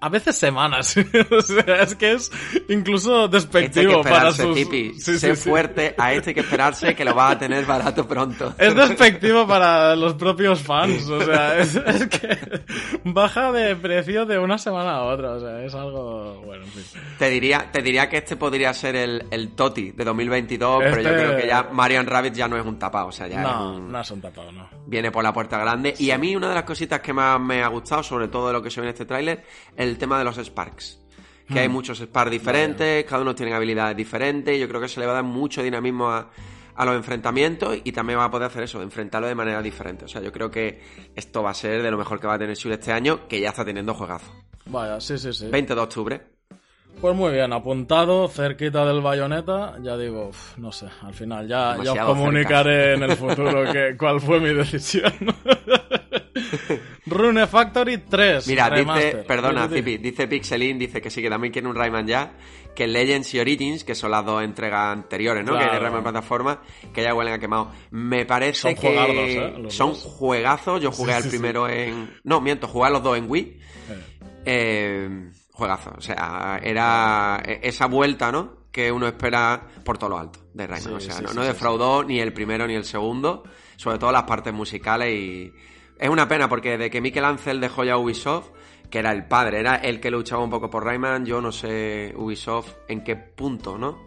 A veces semanas. o sea, es que es incluso
Este
despectivo para
esperarse,
sus.
Tipi.
Sí,
sé
sí, sí.
fuerte, a este hay que esperarse que lo vas a tener barato pronto.
Es despectivo para los propios fans, o sea, es, es que baja de precio de una semana a otra, o sea, es algo, bueno, en fin.
Te diría, te diría que este podría ser el, el Toti de 2022, pero yo
Este-
creo que ya Marion Rabbit ya no es un tapado, o sea, ya es
No,
un-
no son tapados, no.
viene por la puerta grande. Y a mí una de las cositas que más me ha gustado, sobre todo de lo que se ve en este tráiler, el tema de los Sparks. Que
Hmm.
hay muchos Sparks diferentes, cada uno tiene habilidades diferentes, y yo creo que se le va a dar mucho dinamismo a, a los enfrentamientos y también va a poder hacer eso, enfrentarlo de manera diferente. O sea, yo creo que esto va a ser de lo mejor que va a tener Shure este año, que ya está teniendo juegazo.
Vaya, sí, sí, sí.
20 de octubre.
Pues muy bien, apuntado, cerquita del bayoneta, ya digo, uf, no sé, al final ya, ya os comunicaré en el futuro que, cuál fue mi decisión. Rune Factory 3.
Mira, dice, perdona, dice Pixelin, dice que sí, que también quiere un Rayman ya, que Legends y Origins, que son las dos entregas anteriores, ¿no?
Claro.
Que hay Rayman plataforma, que ya huelen a quemado. Me parece
Son
que
juegardos, ¿eh? Los
son
dos.
juegazos. Yo jugué
Sí,
al
sí, sí.
primero en... No, miento, jugué a los dos en Wii.
Eh,
Eh, juegazo, o sea, era e- esa vuelta, ¿no? Que uno espera por todo lo alto de Rayman.
Sí,
o sea,
sí,
no,
sí,
no
sí,
defraudó ni el primero ni el segundo, sobre todo las partes musicales y... Es una pena porque de que Mikel Ancel dejó ya Ubisoft, que era el padre, era el que luchaba un poco por Rayman, yo no sé Ubisoft en qué punto, ¿no?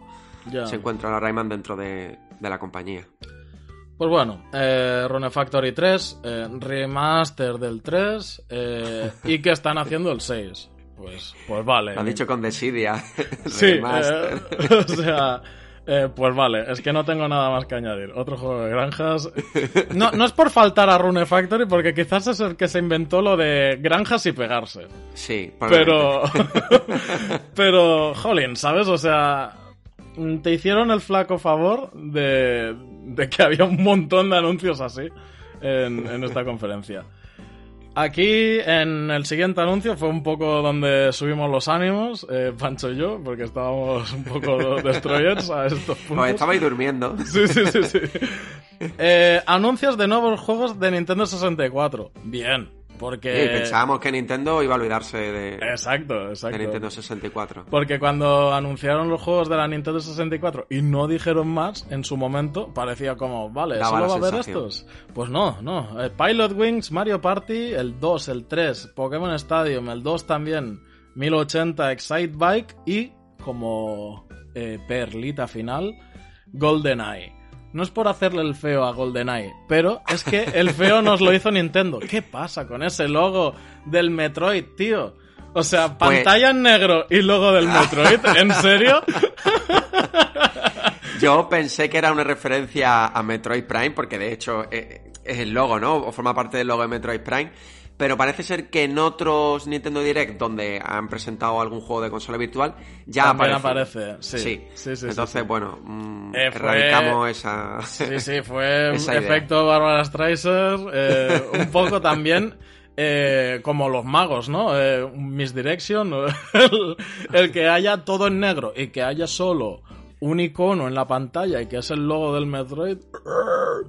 ya.
Se encuentra la Rayman dentro de, de la compañía.
Pues bueno, eh, Rune Factory 3, eh, remaster del 3, eh, y que están haciendo el 6. Pues, pues vale.
Lo has dicho con Desidia.
Sí,
remaster.
eh, o sea, eh, pues vale, es que no tengo nada más que añadir. Otro juego de granjas. No, no es por faltar a Rune Factory, porque quizás es el que se inventó lo de granjas y pegarse.
Sí,
Pero. pero, jolín, ¿sabes? O sea. Te hicieron el flaco favor de, de que había un montón de anuncios así en, en esta conferencia. Aquí, en el siguiente anuncio, fue un poco donde subimos los ánimos, eh, Pancho y yo, porque estábamos un poco destroyers a estos puntos.
Pues estabais durmiendo.
Sí, sí, sí, sí. Eh, anuncios de nuevos juegos de Nintendo 64. Bien, porque...
Sí, pensábamos que Nintendo iba a olvidarse de,
Exacto,
de
exacto.
Nintendo 64.
Porque cuando anunciaron los juegos de la Nintendo 64 y no dijeron más, en su momento parecía como, vale,
Daba
¿solo va a haber estos? Pues no, no. Eh, Pilot Wings, Mario Party, el 2, el 3, Pokémon Stadium, el 2 también, 1080 Excite Bike y, como eh, perlita final, GoldenEye. No es por hacerle el feo a GoldenEye, pero es que el feo nos lo hizo Nintendo. ¿Qué pasa con ese logo del Metroid, tío? O sea,
Pues-
pantalla en negro y logo del Metroid, ¿en serio?
Yo pensé que era una referencia a Metroid Prime, porque de hecho eh, es el logo, ¿no? O forma parte del logo de Metroid Prime. Pero parece ser que en otros Nintendo Direct, donde han presentado algún juego de consola virtual, ya
También
aparece.
aparece, sí.
Sí.
Sí, sí,
Entonces,
sí, sí.
bueno, mm,
Eh, fue-
erradicamos esa...
Sí, sí, fue efecto Barbara Streisand, eh, un poco también eh, como los magos, ¿no? Eh, misdirection, el, el que haya todo en negro y que haya solo un icono en la pantalla y que es el logo del Metroid,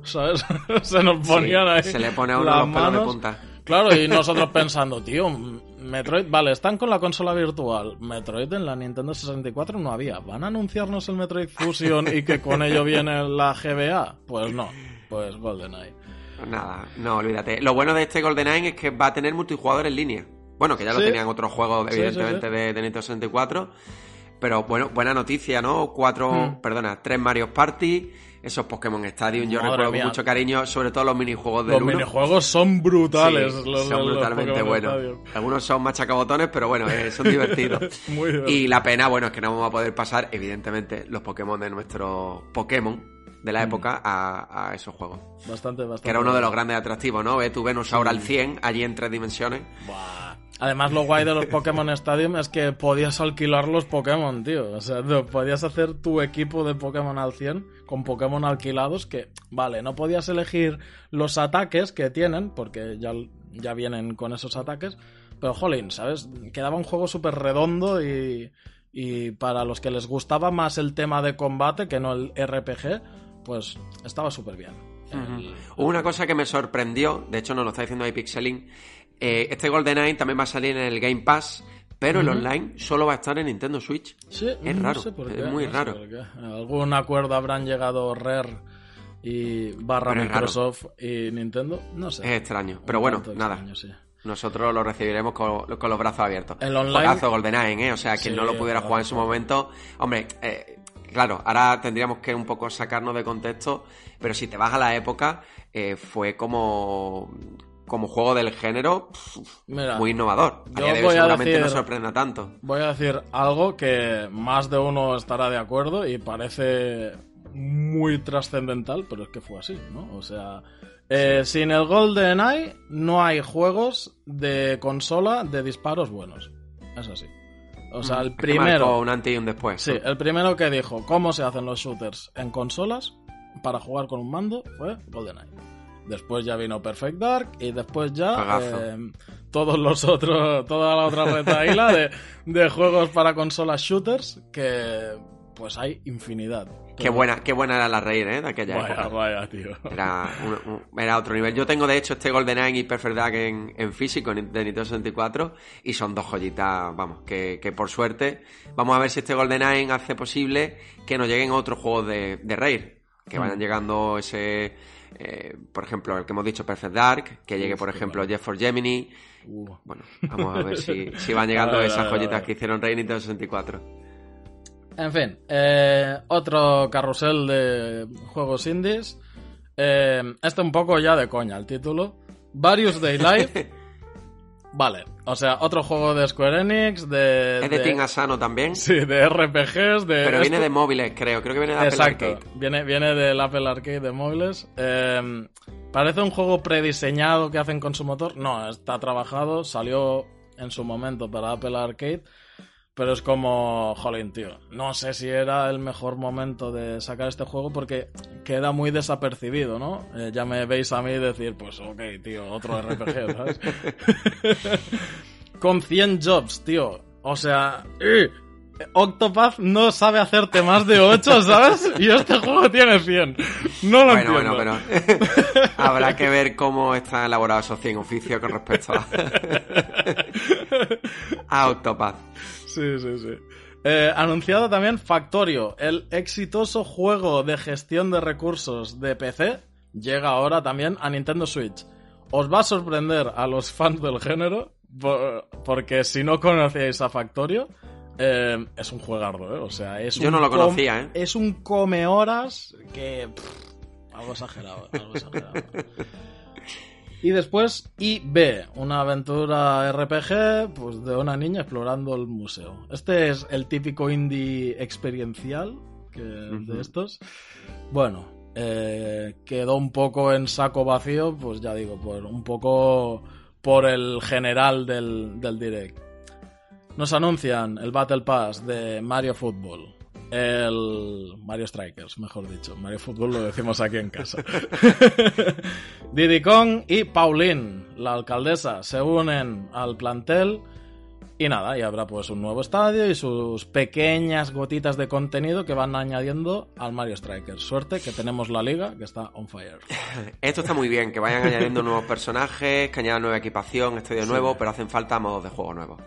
¿sabes? Se nos ponían ahí
se le pone a uno
las
los pelos de punta.
Claro, y nosotros pensando, tío, Metroid, vale, están con la consola virtual. Metroid en la Nintendo 64 no había. ¿Van a anunciarnos el Metroid Fusion y que con ello viene la GBA? Pues no, pues GoldenEye.
Nada, no, olvídate. Lo bueno de este GoldenEye es que va a tener multijugador en línea. Bueno, que ya lo
Sí.
tenían otros juegos,
Sí, sí,
evidentemente,
sí.
De, de Nintendo 64. Pero bueno, buena noticia, ¿no? Cuatro,
Hmm.
perdona, tres Mario Party, esos Pokémon Stadium, yo
Madre
recuerdo
mía.
con mucho cariño, sobre todo los minijuegos del
Los
1.
minijuegos son brutales.
Sí,
los,
son
los
brutalmente buenos.
Stadium.
Algunos son machacabotones, pero bueno, eh, son divertidos.
Muy divertido.
y la pena, bueno, es que no vamos a poder pasar, evidentemente, los Pokémon de nuestro Pokémon, de la época a, a esos juegos.
Bastante, bastante.
Que era uno de los grandes atractivos, ¿no? Ve tu Venusaur al 100, allí en tres dimensiones.
Buah. Además, lo guay de los Pokémon Stadium es que podías alquilar los Pokémon, tío. O sea, podías hacer tu equipo de Pokémon al 100 con Pokémon alquilados que, vale, no podías elegir los ataques que tienen, porque ya, ya vienen con esos ataques, pero jolín, ¿sabes? Quedaba un juego súper redondo y, y para los que les gustaba más el tema de combate que no el RPG, pues estaba súper bien.
Hubo una cosa que me sorprendió, de hecho nos lo está diciendo ahí Pixeling, eh, este GoldenEye también va a salir en el Game Pass, pero el online solo va a estar en Nintendo Switch.
Sí,
Es
no
raro,
sé por
es
qué,
muy
no sé
raro.
por qué. ¿Algún acuerdo habrán llegado Rare y barra
Pero es.
Microsoft y Nintendo? No sé.
Es extraño, pero bueno, nada.
sí.
Nosotros lo recibiremos con, con los brazos abiertos.
El online-
Juegazo GoldenEye, ¿eh? O sea, quien
Sí,
no lo pudiera jugar en su momento... Hombre, eh, claro, ahora tendríamos que un poco sacarnos de contexto, pero si te vas a la época, eh, fue como... Como juego del género,
Mira,
muy innovador. A
yo
día de hoy
voy a
seguramente no
decir-
sorprenda tanto.
Voy a decir algo que más de uno estará de acuerdo y parece muy trascendental, pero es que fue así, ¿no? O sea, eh, sin el GoldenEye no hay juegos de consola de disparos buenos. Es así. O sea, el
Es que marcó
primero...
un antes y un después.
Sí, el primero que dijo cómo se hacen los shooters en consolas para jugar con un mando fue GoldenEye. Después ya vino Perfect Dark y después ya eh, todos los otros, toda la otra retaíla de, de juegos para consolas shooters que pues hay infinidad.
Qué buena, qué buena era la reír, ¿eh? De aquella
Vaya,
época.
vaya, tío.
Era, un- un- era otro nivel. Yo tengo, de hecho, este GoldenEye y Perfect Dark en, en físico de Nintendo 64 y son dos joyitas, vamos, que, que por suerte vamos a ver si este GoldenEye hace posible que nos lleguen otros juegos de, de. Que vayan llegando ese, eh, por ejemplo, el que hemos dicho, Perfect Dark, que llegue, por ejemplo, Jeff for Gemini.
Uh.
Bueno, vamos a ver si, si van llegando
ver,
esas joyitas que hicieron Rare y Nintendo 64.
En fin, eh, otro carrusel de juegos indies. Eh, este un poco ya de coña el título. Various Day Life. Vale, o sea, otro juego de Square Enix, de...
Es de Team Asano también,
Sí, de RPGs, de...
pero viene de móviles, creo. Creo que viene de Apple Arcade.
viene, viene del Apple Arcade de móviles. Eh, parece un juego prediseñado que hacen con su motor. No, está trabajado, salió en su momento para Apple Arcade. Pero es como, jolín, tío. No sé si era el mejor momento de sacar este juego porque queda muy desapercibido, ¿no? Eh, ya me veis a mí decir, pues ok, tío, otro RPG, ¿sabes? Con 100 jobs, tío. O sea, ¡eh! Octopath no sabe hacerte más de 8, ¿sabes? Y este juego tiene 100. No lo
Bueno,
entiendo.
bueno, pero habrá que ver cómo están elaborados esos 100 oficios con respecto a, a Octopath.
Sí, sí, sí. Eh, anunciado también Factorio, el exitoso juego de gestión de recursos de PC, llega ahora también a Nintendo Switch. Os va a sorprender a los fans del género, por- porque si no conocíais a Factorio, eh, es un juegardo, ¿eh? O sea, es
Yo
un
no lo conocía, ¿eh?
Es un come horas que... pff, algo exagerado, algo exagerado. Y después IB, una aventura RPG pues, de una niña explorando el museo. Este es el típico indie experiencial que, de estos. Bueno, eh, quedó un poco en saco vacío, pues ya digo, por un poco por el general del, del direct. Nos anuncian el Battle Pass de Mario Football. El Mario Strikers, mejor dicho. Mario Football lo decimos aquí en casa. Diddy Kong y Pauline, la alcaldesa, se unen al plantel. Y nada, y habrá pues un nuevo estadio y sus pequeñas gotitas de contenido que van añadiendo al Mario Strikers. Suerte que tenemos la liga que está on fire.
Esto está muy bien, que vayan añadiendo nuevos personajes, que añadan nueva equipación, estudio nuevo, pero hacen falta modos de juego nuevos.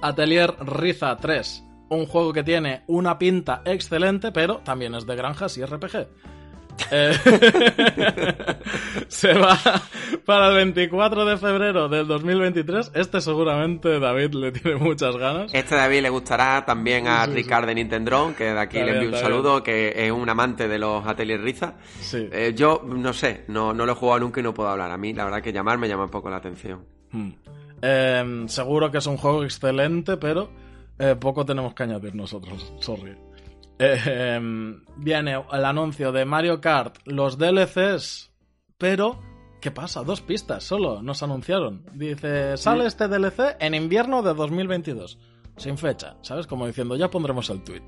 Atelier Riza 3, un juego que tiene una pinta excelente, pero también es de granjas y RPG. Eh, se va para el 24 de febrero del 2023. Este seguramente David le tiene muchas ganas.
Este David le gustará también a
Sí, sí.
Ricard de Nintendron, que de aquí
Está
le envío un
bien.
saludo, que es un amante de los Atelier Riza.
Sí.
Eh, yo no sé, no, no lo he jugado nunca y no puedo hablar. A mí, la verdad, que llamar me llama un poco la atención.
Hmm. Eh, seguro que es un juego excelente, pero eh, poco tenemos que añadir nosotros. Sorry. eh, viene el anuncio de Mario Kart, los DLCs, pero ¿qué pasa? Dos pistas solo nos anunciaron. Dice, sale este DLC en invierno de 2022, sin fecha, ¿sabes? Como diciendo, ya pondremos el tweet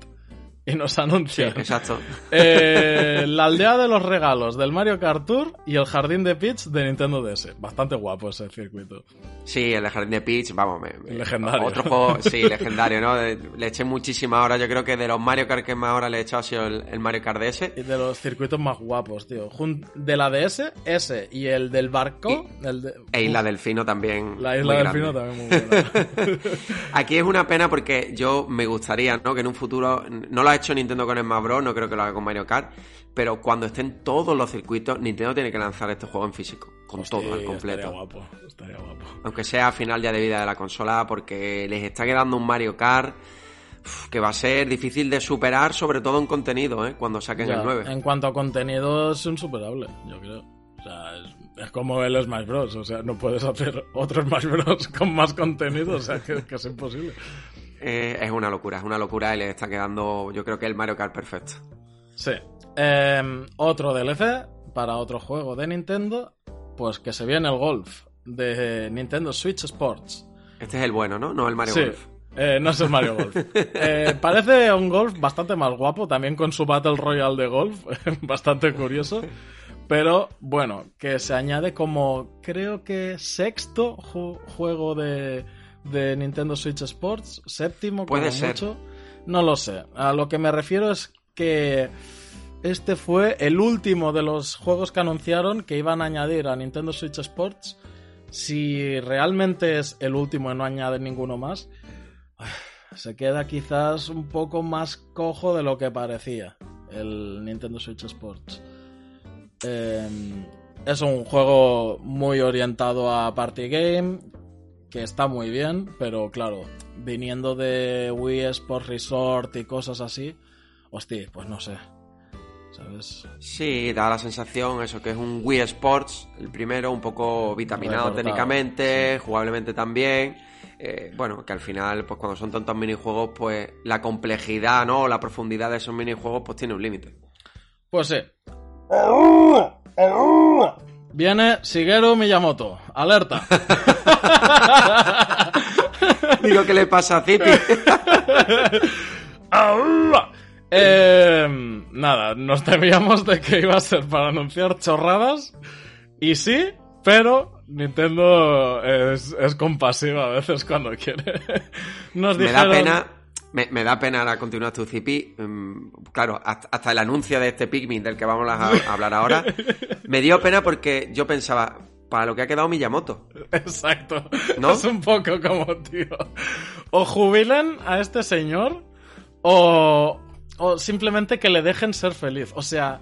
y nos anuncia.
exacto.
Eh, la aldea de los regalos del Mario Kart Tour y el jardín de Peach de Nintendo DS. Bastante guapo ese circuito.
Sí, el jardín de Peach, vamos, me,
legendario.
Otro juego, sí, legendario, ¿no? Le eché muchísimas horas. Yo creo que de los Mario Kart que más ahora le he echado ha sido el, Mario Kart DS.
Y de los circuitos más guapos, tío. de la DS, ese y el del barco. el de...
E Isla Delfino también.
La Isla Delfino también muy buena.
Aquí es una pena porque yo me gustaría, ¿no? Que en un futuro no lo ha hecho Nintendo con Smash Bros, no creo que lo haga con Mario Kart, pero cuando estén todos los circuitos, Nintendo tiene que lanzar este juego en físico, con todo al completo.
Estaría guapo, estaría guapo.
Aunque sea a final ya de vida de la consola, porque les está quedando un Mario Kart que va a ser difícil de superar, sobre todo en contenido, ¿eh? cuando saquen el 9.
En cuanto a contenido, es insuperable, yo creo. O sea, es, como el Smash Bros. O sea, no puedes hacer otro Smash Bros. con más contenido, o sea, que es imposible.
Eh, es una locura, es una locura y le está quedando, yo creo que el Mario Kart perfecto.
Sí. Em, otro DLC para otro juego de Nintendo, pues que se viene el Golf de Nintendo Switch Sports.
Este es el bueno, ¿no? No el Mario Golf.
Eh, no es el Mario Golf. Eh, parece un golf bastante más guapo, también con su Battle Royale de golf, bastante curioso. Pero bueno, que se añade como creo que sexto juego de, de Nintendo Switch Sports, séptimo,
Puede
como mucho. No lo sé. A lo que me refiero es que este fue el último de los juegos que anunciaron que iban a añadir a Nintendo Switch Sports. Si realmente es el último y no añaden ninguno más, se queda quizás un poco más cojo de lo que parecía el Nintendo Switch Sports. Em, es un juego muy orientado a party game, que está muy bien, pero claro, viniendo de Wii Sports Resort y cosas así, hostia, pues no sé. ¿Sabes?
Sí, da la sensación eso que es un Wii Sports, el primero un poco vitaminado técnicamente, jugablemente también. Eh, bueno, que al final, pues cuando son tantos minijuegos, pues la complejidad, ¿no? O la profundidad de esos minijuegos, pues tiene un límite.
Pues sí. Viene Shigeru Miyamoto. Alerta.
Digo, ¿qué le pasa a Zipi?
eh, nada, nos temíamos de que iba a ser para anunciar chorradas. Y sí, pero Nintendo es, es compasiva a veces cuando quiere. Nos
Me da pena me, da pena ahora continuar tu CP. Mm, claro, hasta, el anuncio de este Pikmin del que vamos a, hablar ahora, me dio pena porque yo pensaba, para lo que ha quedado Miyamoto.
Exacto. ¿No? Es un poco como, tío. O jubilan a este señor o, o simplemente que le dejen ser feliz. O sea,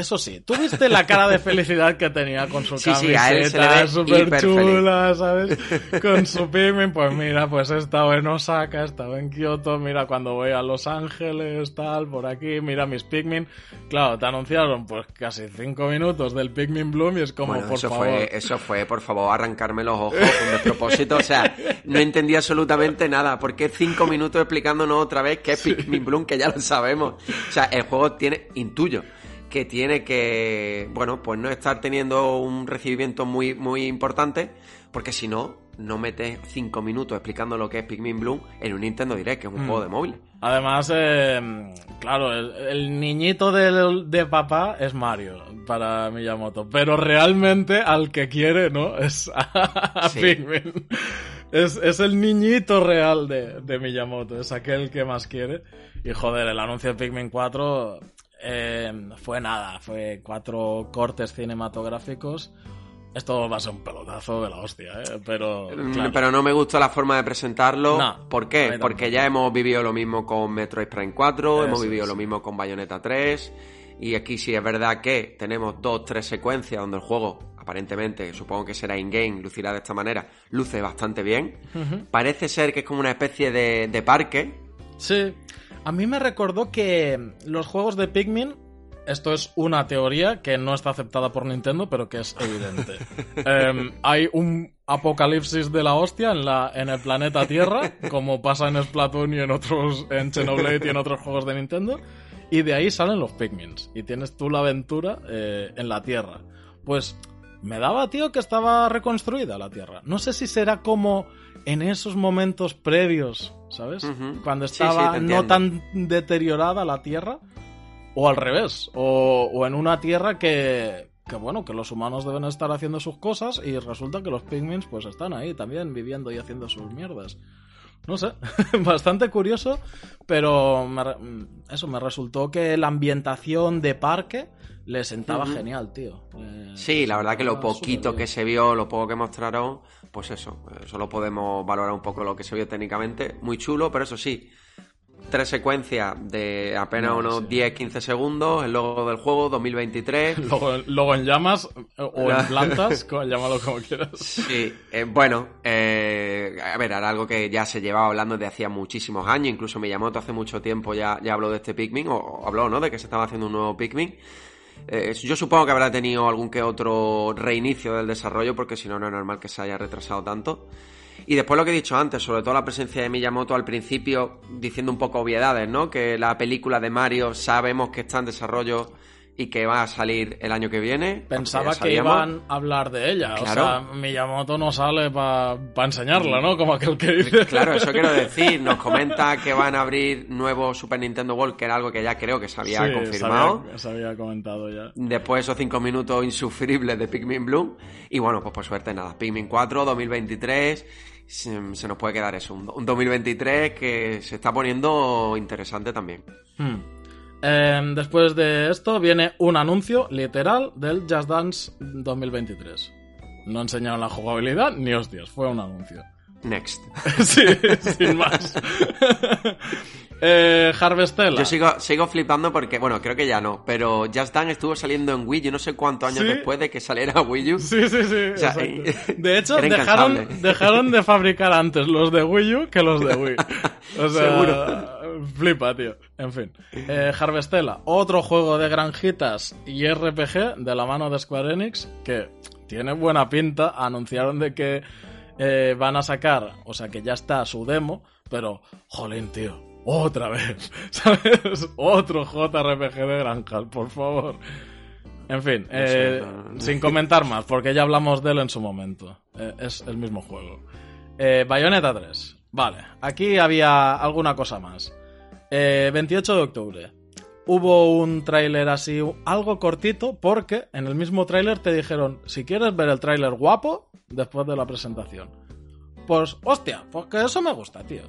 eso sí, tú viste la cara de felicidad que tenía con su camiseta súper chula, ¿sabes? Con su Pikmin, pues mira, pues he estado en Osaka, he estado en Kioto, mira cuando voy a Los Ángeles, tal, por aquí, mira mis Pikmin. Claro, te anunciaron pues casi cinco minutos del Pikmin Bloom y es como, por
eso
favor.
Fue, eso fue, por favor, arrancarme los ojos con propósito. O sea, no entendí absolutamente nada. ¿Por qué cinco minutos explicándonos otra vez qué es Pikmin Bloom, que ya lo sabemos? O sea, el juego tiene, intuyo que tiene que, bueno, pues no estar teniendo un recibimiento muy, muy importante, porque si no, no metes cinco minutos explicando lo que es Pikmin Bloom en un Nintendo Direct, que es un mm. juego de móvil.
Además, eh, claro, el, niñito de, de, papá es Mario para Miyamoto, pero realmente al que quiere, ¿no? Es a, Pikmin. Es, es, el niñito real de, de Miyamoto, es aquel que más quiere. Y joder, el anuncio de Pikmin 4 eh, fue nada, fue cuatro cortes cinematográficos. Esto va a ser un pelotazo de la hostia, ¿eh? Pero,
mm, pero no me gusta la forma de presentarlo. ¿Por qué? Porque ya hemos vivido lo mismo con Metroid Prime 4, hemos vivido lo mismo con Bayonetta 3. Y aquí sí es verdad que tenemos dos, tres secuencias donde el juego, aparentemente, supongo que será in-game, lucirá de esta manera, luce bastante bien. Parece ser que es como una especie de, de parque.
Sí. A mí me recordó que los juegos de Pikmin esto es una teoría que no está aceptada por Nintendo, pero que es evidente. Em, hay un apocalipsis de la hostia en, la, en el planeta Tierra, como pasa en Splatoon y en otros, en Xenoblade y en otros juegos de Nintendo, y de ahí salen los Pikmins, y tienes tú la aventura eh, en la Tierra. Pues me daba, tío, que estaba reconstruida la Tierra. No sé si será como en esos momentos previos, ¿sabes? Cuando estaba no tan deteriorada la Tierra, o al revés, o, en una Tierra que, que, bueno, que los humanos deben estar haciendo sus cosas y resulta que los pigments pues están ahí también viviendo y haciendo sus mierdas. No sé, bastante curioso, pero eso me resultó que la ambientación de parque le sentaba genial, tío.
sí, la verdad que lo poquito que se vio, lo poco que mostraron, pues eso, eh, solo podemos valorar un poco lo que se vio técnicamente. Muy chulo, pero eso sí, tres secuencias de apenas unos 10-15 segundos, el logo del juego 2023.
Logo, en llamas o en plantas, llámalo como quieras.
Sí, eh, bueno, eh, a ver, era algo que ya se llevaba hablando de hacía muchísimos años, incluso me llamó hace mucho tiempo ya, ya habló de este Pikmin, o, habló, ¿no? De que se estaba haciendo un nuevo Pikmin. Eh, yo supongo que habrá tenido algún que otro reinicio del desarrollo, porque si no, no es normal que se haya retrasado tanto. Y después lo que he dicho antes, sobre todo la presencia de Miyamoto al principio, diciendo un poco obviedades, ¿no? Que la película de Mario sabemos que está en desarrollo y que va a salir el año que viene.
Pensaba que iban a hablar de ella. O sea, Miyamoto no sale para enseñarla, ¿no? Como aquel que dice.
Claro, eso quiero decir. Nos comenta que van a abrir nuevo Super Nintendo World, que era algo que ya creo que se había confirmado.
Se había, comentado ya.
Después esos cinco minutos insufribles de Pikmin Bloom. Y bueno, pues por suerte nada. Pikmin 4, 2023 se, nos puede quedar eso, un, 2023 que se está poniendo interesante también.
Hmm. Em, después de esto viene un anuncio literal del Just Dance 2023. No enseñaron la jugabilidad ni hostias, fue un anuncio.
Next.
sí, sin más. eh, Harvestella.
Yo sigo, sigo flipando porque, bueno, creo que ya no, pero Just Dance estuvo saliendo en Wii, yo no sé cuántos años después de que saliera Wii U.
Sí, sí, sí. de hecho, dejaron, dejaron de fabricar antes los de Wii U que los de Wii. O sea, Seguro. Flipa, tío. En fin. Eh, Harvestella, otro juego de granjitas y RPG de la mano de Square Enix que tiene buena pinta. Anunciaron de que eh, van a sacar, o sea que ya está su demo, pero, jolín, tío, otra vez, ¿sabes? Otro JRPG de granjas, por favor. En fin, eh, sin comentar más, porque ya hablamos de él en su momento. Eh, es el mismo juego. Bayonetta 3. Vale, aquí había alguna cosa más. 28 de octubre. Hubo un tráiler así, algo cortito, porque en el mismo tráiler te dijeron, si quieres ver el tráiler guapo, después de la presentación. Pues, hostia, porque pues eso me gusta, tío.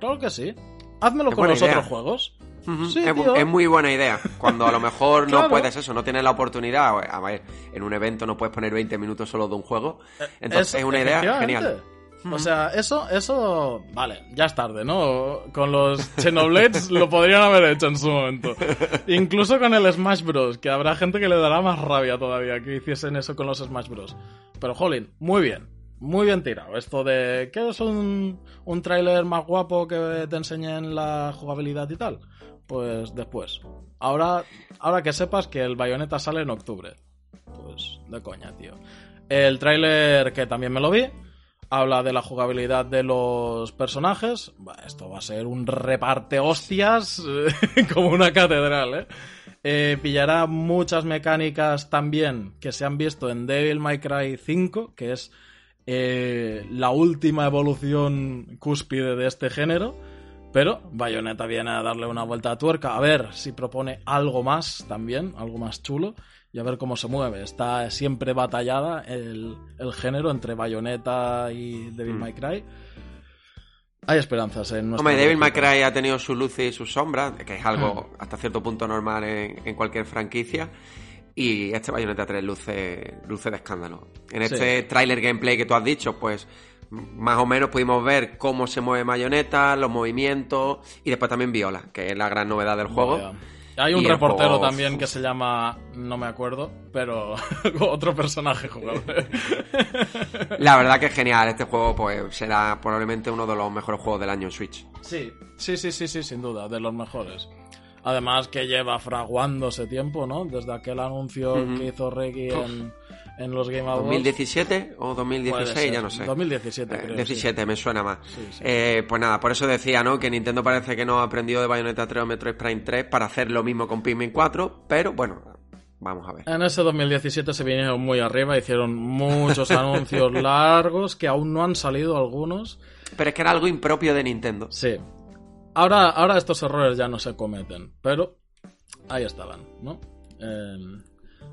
Claro que sí. Házmelo con los otros juegos.
es, muy buena idea. Cuando a lo mejor no puedes eso, no tienes la oportunidad. A ver, en un evento no puedes poner 20 minutos solo de un juego. Eh, Entonces es, una idea genial.
O sea, eso, eso, vale, ya es tarde, ¿no? Con los Xenoblades lo podrían haber hecho en su momento. Incluso con el Smash Bros, que habrá gente que le dará más rabia todavía que hiciesen eso con los Smash Bros. Pero, jolín, muy bien. Muy bien tirado. Esto de que es un, un tráiler más guapo que te enseñen la jugabilidad y tal. Pues después. Ahora, ahora que sepas que el Bayonetta sale en octubre. Pues de coña, tío. El tráiler que también me lo vi. Habla de la jugabilidad de los personajes. Esto va a ser un reparte hostias como una catedral, ¿eh? ¿eh? pillará muchas mecánicas también que se han visto en Devil May Cry 5, que es eh, la última evolución cúspide de este género. Pero Bayonetta viene a darle una vuelta a tuerca, a ver si propone algo más también, algo más chulo, y a ver cómo se mueve. Está siempre batallada el, género entre Bayonetta y Devil mm. May Cry. Hay esperanzas en nuestro.
Hombre, Devil May Cry ha tenido sus luces y sus sombras, que es algo mm. hasta cierto punto normal en, en cualquier franquicia. Y este Bayonetta 3 luce, luce de escándalo. En este trailer gameplay que tú has dicho, pues más o menos pudimos ver cómo se mueve Bayonetta, los movimientos y después también Viola, que es la gran novedad del juego.
Hay un reportero también que se llama, no me acuerdo, pero otro personaje jugable.
La verdad que es genial. Este juego pues será probablemente uno de los mejores juegos del año en Switch.
Sí, sí, sí, sí, sí, sin duda, de los mejores. Además que lleva fraguándose tiempo, ¿no? Desde aquel anuncio que hizo Reggie en, en, los Game Awards.
¿2017 o 2016? Ya no sé.
2017, eh, creo.
17, me suena más. Eh, pues nada, por eso decía, ¿no? Que Nintendo parece que no ha aprendido de Bayonetta 3 o Metroid Prime 3 para hacer lo mismo con Pikmin 4, pero bueno, Vamos a ver.
En ese 2017 se vinieron muy arriba, hicieron muchos anuncios largos que aún no han salido algunos.
Pero es que era algo impropio de Nintendo.
Sí. Ahora, ahora estos errores ya no se cometen, pero ahí estaban, ¿no?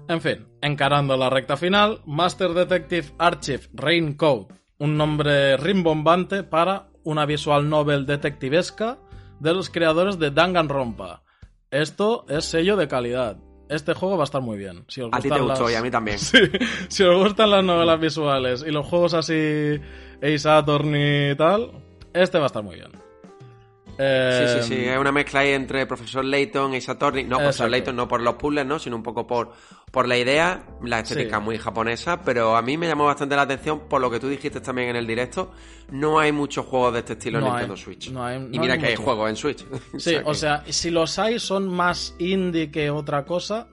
En fin, encarando la recta final, Master Detective Archive Rain Code, un nombre rimbombante para una visual novel detectivesca de los creadores de Danganronpa. Esto es sello de calidad este juego va a estar muy bien. Si
a ti te gustó y a mí también.
si os gustan las novelas visuales y los juegos así Ace Attorney y tal, este va a estar muy bien.
Sí, sí, sí, es una mezcla ahí entre Profesor Layton y Saturni. No, Profesor Layton no por los puzzles, ¿no? Sino un poco por, por la idea, la estética muy japonesa, pero a mí me llamó bastante la atención por lo que tú dijiste también en el directo. No hay muchos juegos de este estilo en Nintendo Switch. y mira que hay juegos en Switch.
Sí, o sea, si los hay son más indie que otra cosa.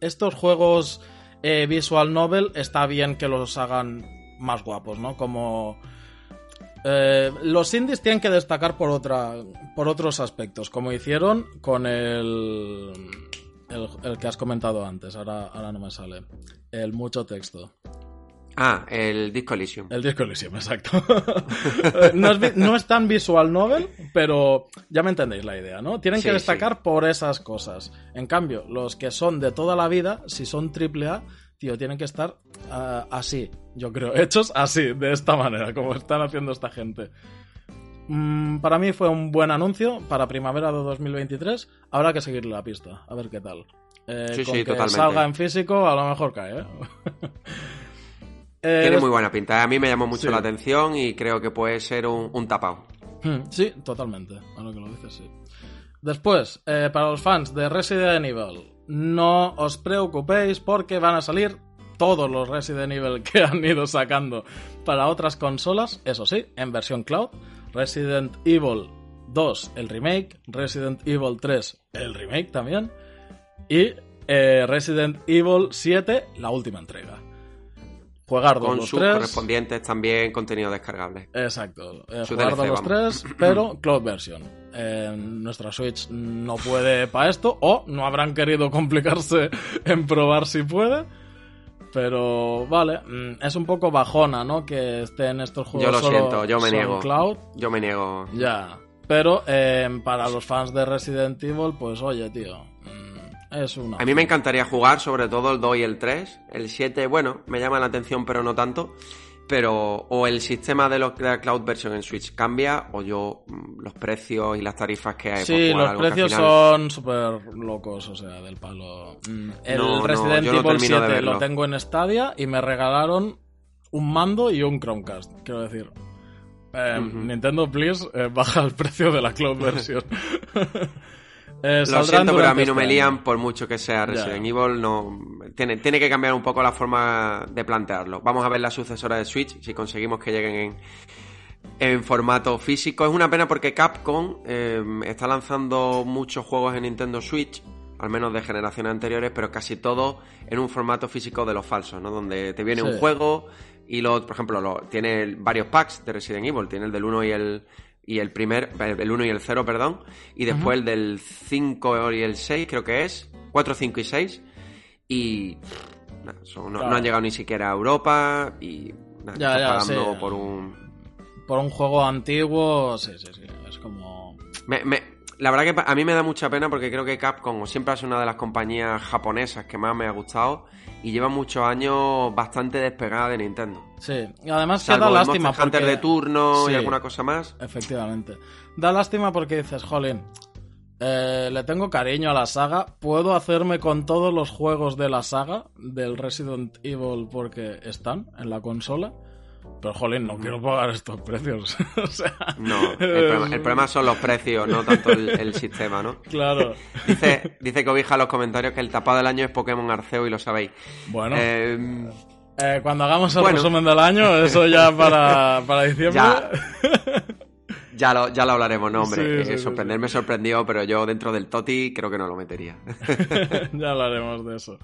Estos juegos eh, Visual Novel está bien que los hagan más guapos, ¿no? Como eh, los indies tienen que destacar por, otra, por otros aspectos, como hicieron con el, el, que has comentado antes, ahora, ahora no me sale, el mucho texto.
Ah, el Disco Elysium.
El Disco Elysium, exacto. no, es, tan visual novel, pero ya me entendéis la idea, ¿no? Tienen que destacar por esas cosas. En cambio, los que son de toda la vida, si son AAA, tío, tienen que estar ah, así, yo creo, hechos así, de esta manera, como están haciendo esta gente. Mm, para mí fue un buen anuncio para primavera de 2023. Habrá que seguirle la pista, a ver qué tal. Eh, sí, con sí, que totalmente. salga en físico, a lo mejor cae, ¿eh?
eh Tiene muy buena pinta. ¿eh? A mí me llamó mucho la atención y creo que puede ser un, tapado.
Hmm, sí, totalmente. A lo que lo dices, sí. Después, para los fans de Resident Evil, no os preocupéis porque van a salir todos los Resident Evil que han ido sacando para otras consolas, eso sí, en versión cloud. Resident Evil 2, el remake, Resident Evil 3, el remake también, y eh, Resident Evil 7, la última entrega. Jugar
Con sus correspondientes también contenido descargable.
Exacto. Eh, jugar los tres, pero cloud version. nuestra Switch no puede para esto, o no habrán querido complicarse en probar si puede. Pero vale, mm, es un poco bajona, ¿no? Que estén estos juegos.
Yo lo siento, yo me niego. Cloud. Yo me niego.
Ya. Pero em, para los fans de Resident Evil, pues oye, tío,
a mí me encantaría jugar sobre todo el 2 y el 3. El 7, bueno, me llama la atención, pero no tanto. Pero o el sistema de, los, la cloud version en Switch cambia, o yo mm, los precios y las tarifas que hay.
Sí, los precios son súper locos, o sea, del palo. Mm, el Resident Evil 7 lo tengo en Stadia y me regalaron un mando y un Chromecast, quiero decir. Eh, Nintendo, please, eh, baja el precio de la cloud version.
Eh, Lo siento, pero a mí no me este lían por mucho que sea Resident Evil. No, tiene, tiene que cambiar un poco la forma de plantearlo. Vamos a ver la sucesora de Switch, si conseguimos que lleguen en, en formato físico. Es una pena porque Capcom eh, está lanzando muchos juegos en Nintendo Switch, al menos de generaciones anteriores, pero casi todo en un formato físico de los falsos, ¿no? Donde te viene un juego y lo, por ejemplo, lo, tiene varios packs de Resident Evil, tiene el del 1 y el y el primer, el 1 y el 0, perdón, y después el del 5 y el 6, creo que es, 4, 5 y 6, y no, han llegado ni siquiera a Europa y
ya, ya, pagando por un... Por un juego antiguo, sí, sí, sí, es como...
Me, me, la verdad que a mí me da mucha pena porque creo que Capcom siempre ha sido una de las compañías japonesas que más me ha gustado y lleva muchos años bastante despegada de Nintendo.
Sí, y además que da lástima
porque... de turno y alguna cosa más.
Efectivamente. Da lástima porque dices, jolín, eh, le tengo cariño a la saga, puedo hacerme con todos los juegos de la saga del Resident Evil porque están en la consola. Pero, jolín, no quiero pagar estos precios. o sea,
no, el problema, son los precios, no tanto el, sistema, ¿no?
Claro.
dice, dice Cobija en los comentarios que el tapado del año es Pokémon Arceo y lo sabéis.
Bueno. Eh, eh, cuando hagamos el resumen del año, eso ya para, para diciembre.
Ya lo, ya lo hablaremos, no, hombre. Eh, sorprenderme sorprendió, pero yo dentro del Toti creo que no lo metería.
ya hablaremos de eso.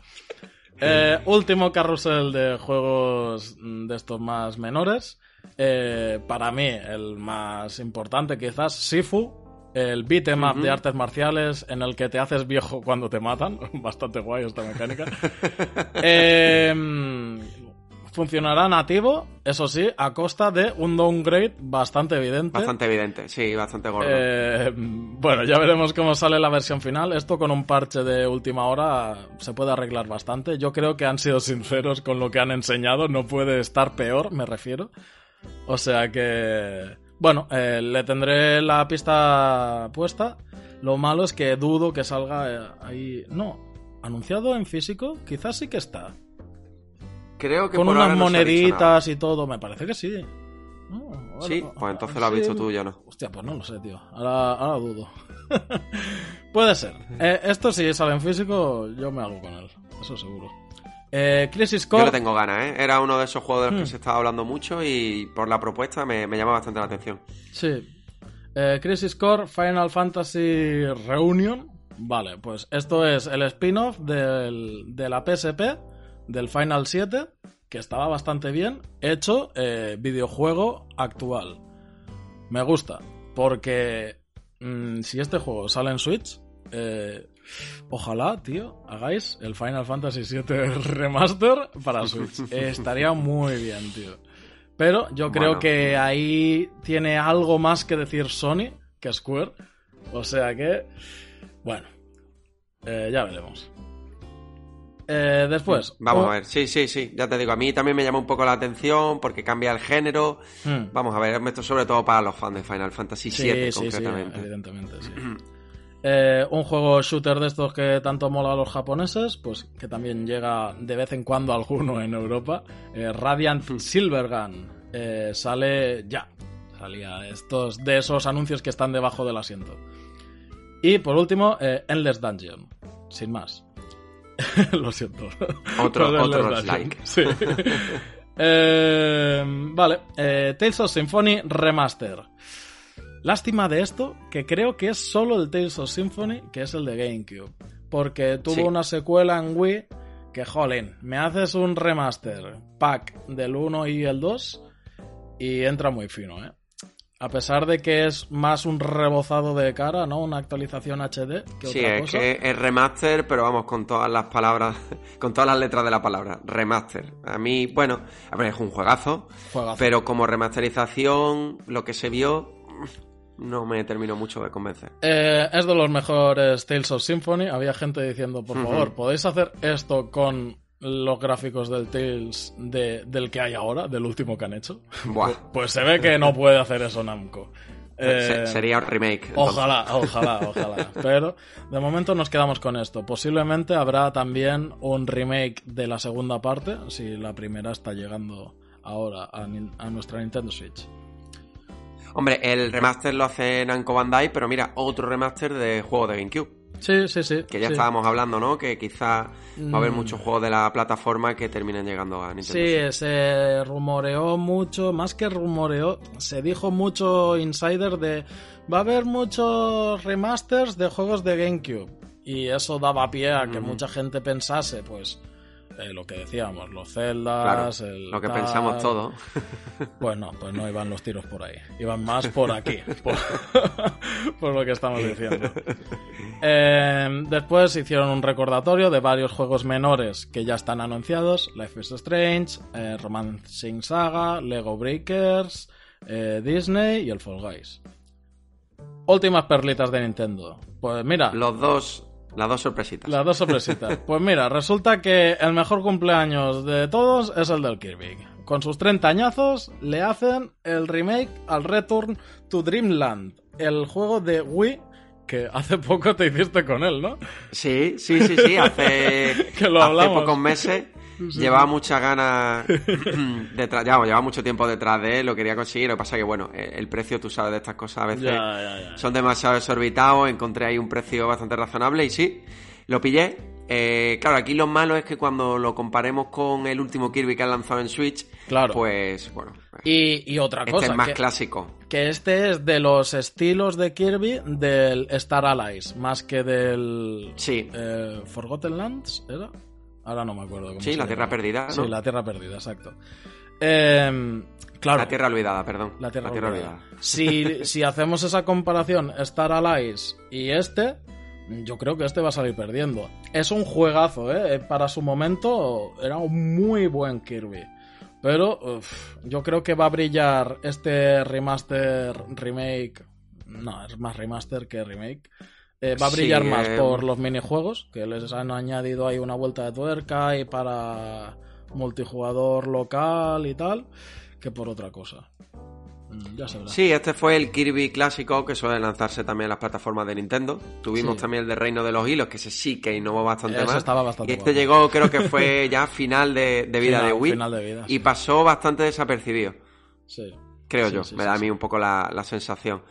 Eh, último carrusel de juegos de estos más menores. Eh, para mí, el más importante quizás, Sifu, el beat em up de artes marciales en el que te haces viejo cuando te matan. Bastante guay esta mecánica. Em, funcionará nativo, eso sí, a costa de un downgrade bastante evidente.
Bastante evidente, sí, bastante gordo.
Eh, bueno, ya veremos cómo sale la versión final. Esto con un parche de última hora se puede arreglar bastante. Yo creo que han sido sinceros con lo que han enseñado, no puede estar peor, me refiero. O sea que... Bueno, eh, le tendré la pista puesta. Lo malo es que dudo que salga eh, ahí... No, anunciado en físico, quizás sí que está.
Creo que
con unas moneditas y todo, me parece que sí.
sí, pues entonces lo has visto tú, ya no.
Hostia, pues no lo sé, tío. Ahora, dudo. Puede ser. Eh, esto si sale en físico, yo me hago con él. Eso seguro. Eh, Crisis Core.
Yo le tengo ganas, ¿eh? Era uno de esos juegos de los que hmm. se estaba hablando mucho y por la propuesta me, llama bastante la atención.
Sí. Eh, Crisis Core Final Fantasy Reunion. Vale, pues esto es el spin-off de la PSP del Final 7, que estaba bastante bien, hecho eh, videojuego actual. Me gusta, porque mm, si este juego sale en Switch, eh, ojalá, tío, hagáis el Final Fantasy VII Remaster para Switch. estaría muy bien, tío. Pero yo creo que ahí tiene algo más que decir Sony que Square. O sea que, bueno, eh, ya veremos. Eh, después.
Vamos a ver, sí, sí, sí, ya te digo, a mí también me llama un poco la atención porque cambia el género. Hmm. Vamos a ver, esto sobre todo para los fans de Final Fantasy VII, concretamente.
evidentemente, sí. Eh, un juego shooter de estos que tanto mola a los japoneses, pues que también llega de vez en cuando alguno en Europa. Eh, Radiant hmm. Silvergun sale ya. Salía estos de esos anuncios que están debajo del asiento. Y por último, Endless Dungeon. Sin más. Lo siento.
Otro, otro like.
Sí. Eh, vale. Eh, Tales of Symphony Remaster. Lástima de esto, que creo que es solo el Tales of Symphony, que es el de GameCube. Porque tuvo una secuela en Wii que, jolín, me haces un remaster pack del 1 y el 2 y entra muy fino, ¿eh? A pesar de que es más un rebozado de cara, ¿no? Una actualización HD que
sí, es que es remaster, pero vamos, con todas las palabras, con todas las letras de la palabra, remaster. A mí, bueno, a ver, es un juegazo, pero como remasterización, lo que se vio, no me terminó mucho de convencer.
Eh, es de los mejores Tales of Symphony. Había gente diciendo, por favor, ¿podéis hacer esto con los gráficos del Tales de, del que hay ahora, del último que han hecho. Pues, pues, se ve que no puede hacer eso Namco.
Eh, sería un remake.
Ojalá, ojalá, ojalá. Pero de momento nos quedamos con esto. Posiblemente habrá también un remake de la segunda parte, si la primera está llegando ahora a, a nuestra Nintendo Switch.
Hombre, el remaster lo hace Namco Bandai, pero mira, otro remaster de juego de GameCube.
Sí, sí, sí.
Que ya estábamos hablando, ¿no? Que quizá va a haber mm. muchos juegos de la plataforma que terminen llegando a Nintendo.
Sí, se rumoreó mucho, más que rumoreó, se dijo mucho insider de va a haber muchos remasters de juegos de GameCube. Y eso daba pie a que mucha gente pensase, pues, eh, lo que decíamos, los celdas,
lo que pensamos todo.
Pues no, pues no iban los tiros por ahí, iban más por aquí, por, lo que estamos diciendo. Eh, después hicieron un recordatorio de varios juegos menores que ya están anunciados, Life is Strange, eh, Romancing Saga, Lego Breakers, Disney y el Fall Guys. Últimas perlitas de Nintendo. Pues mira.
Los dos las dos sorpresitas.
Las dos sorpresitas. Pues mira, resulta que el mejor cumpleaños de todos es el del Kirby. Con sus 30 añazos le hacen el remake al Return to Dreamland, el juego de Wii que hace poco te hiciste con él, ¿no?
Sí, sí, sí, sí, hace, que lo hace pocos meses llevaba muchas ganas detrás, ya, llevaba mucho tiempo detrás de él, lo quería conseguir, lo que pasa que bueno, el precio, tú sabes, de estas cosas a veces son demasiado desorbitados, encontré ahí un precio bastante razonable y sí, lo pillé. Eh, claro, aquí lo malo es que cuando lo comparemos con el último Kirby que han lanzado en Switch, claro. pues bueno,
Y, y otra
Este
cosa.
es más
que,
clásico.
que este es de los estilos de Kirby del Star Allies, más que del.
Sí.
eh, Forgotten Lands, ¿era? Ahora no me acuerdo. Cómo
Sí,
se
la Tierra
llama.
Perdida, ¿no?
Sí, la Tierra Perdida, exacto. Eh, claro.
La Tierra Olvidada, perdón.
La Tierra,
Olvidada.
Olvidada. Si, si hacemos esa comparación Star Allies y este, yo creo que este va a salir perdiendo. Es un juegazo, ¿eh? Para su momento era un muy buen Kirby. Pero uf, yo creo que va a brillar este remaster, remake... No, es más remaster que remake. Eh, va a
Sí,
brillar más
eh,
por los minijuegos, que les han añadido ahí una vuelta de tuerca y para multijugador local y tal, que por otra cosa. Mm, Ya se.
Sí, este fue el Kirby clásico que suele lanzarse también en las plataformas de Nintendo. Tuvimos
Sí.
también el de Reino de los Hilos, que ese sí que innovó bastante más.
estaba bastante
y este
guapo.
llegó, creo que fue ya final de, de vida
Final-
de Wii.
final de vida,
y pasó bastante desapercibido,
Sí.
creo yo. me da a mí un poco la, la sensación.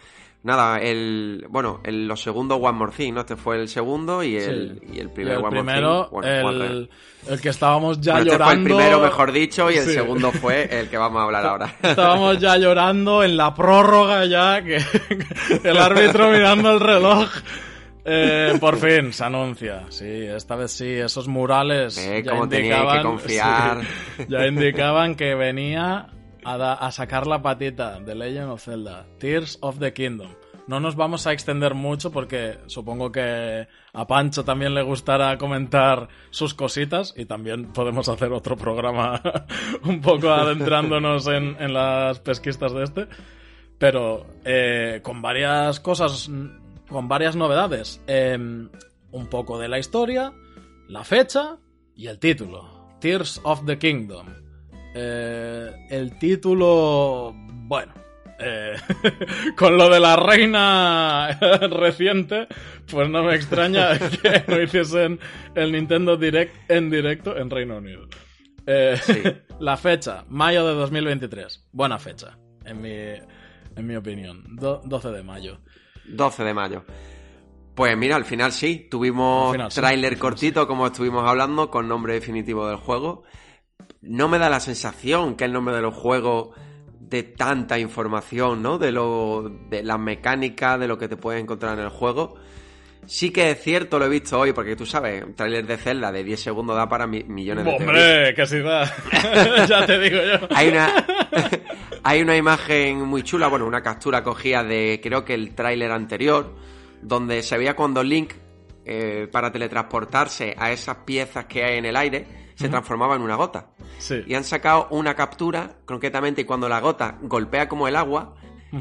Nada, el bueno, el, los segundos One More Thing, ¿no? Este fue el segundo y el,
Sí.
y el
Y
primer
el
One
primero,
More Thing. bueno,
el, el que estábamos ya
Bueno, este
llorando.
fue el primero, mejor dicho, y el
Sí.
segundo fue el que vamos a hablar ahora.
Estábamos ya llorando en la prórroga ya, que el árbitro mirando el reloj. Eh, por fin se anuncia, sí, esta vez sí, esos murales
Eh,
ya
cómo teníais que
indicaban,
confiar.
sí, ya indicaban que venía a, sacar la patita de Legend of Zelda, Tears of the Kingdom. No nos vamos a extender mucho porque supongo que a Pancho también le gustará comentar sus cositas y también podemos hacer otro programa un poco adentrándonos en, en las pesquistas de este. Pero eh, con varias cosas, con varias novedades. Eh, un poco de la historia, la fecha y el título. Tears of the Kingdom. Eh, el título, bueno, eh, con lo de la reina reciente, pues no me extraña que no hiciesen el Nintendo Direct en directo en Reino Unido. Eh,
Sí.
La fecha, mayo de 2023. Buena fecha, en mi, en mi opinión. Do- 12 de mayo.
12 de mayo. Pues mira, al final sí, tuvimos
sí,
tráiler cortito, como estuvimos hablando, con nombre definitivo del juego. No me da la sensación que el nombre del juego de tanta información, ¿no? De lo de la mecánica, de lo que te puedes encontrar en el juego. Sí que es cierto, lo he visto hoy, porque tú sabes, un tráiler de Zelda de 10 segundos da para mi- millones de.
¡Hombre! ¡Que sí da! ya te digo yo.
Hay una, hay una imagen muy chula, bueno, una captura cogida de creo que el tráiler anterior, donde se veía cuando Link, eh, para teletransportarse a esas piezas que hay en el aire, se transformaba en una gota.
Sí.
Y han sacado una captura, concretamente cuando la gota golpea como el agua,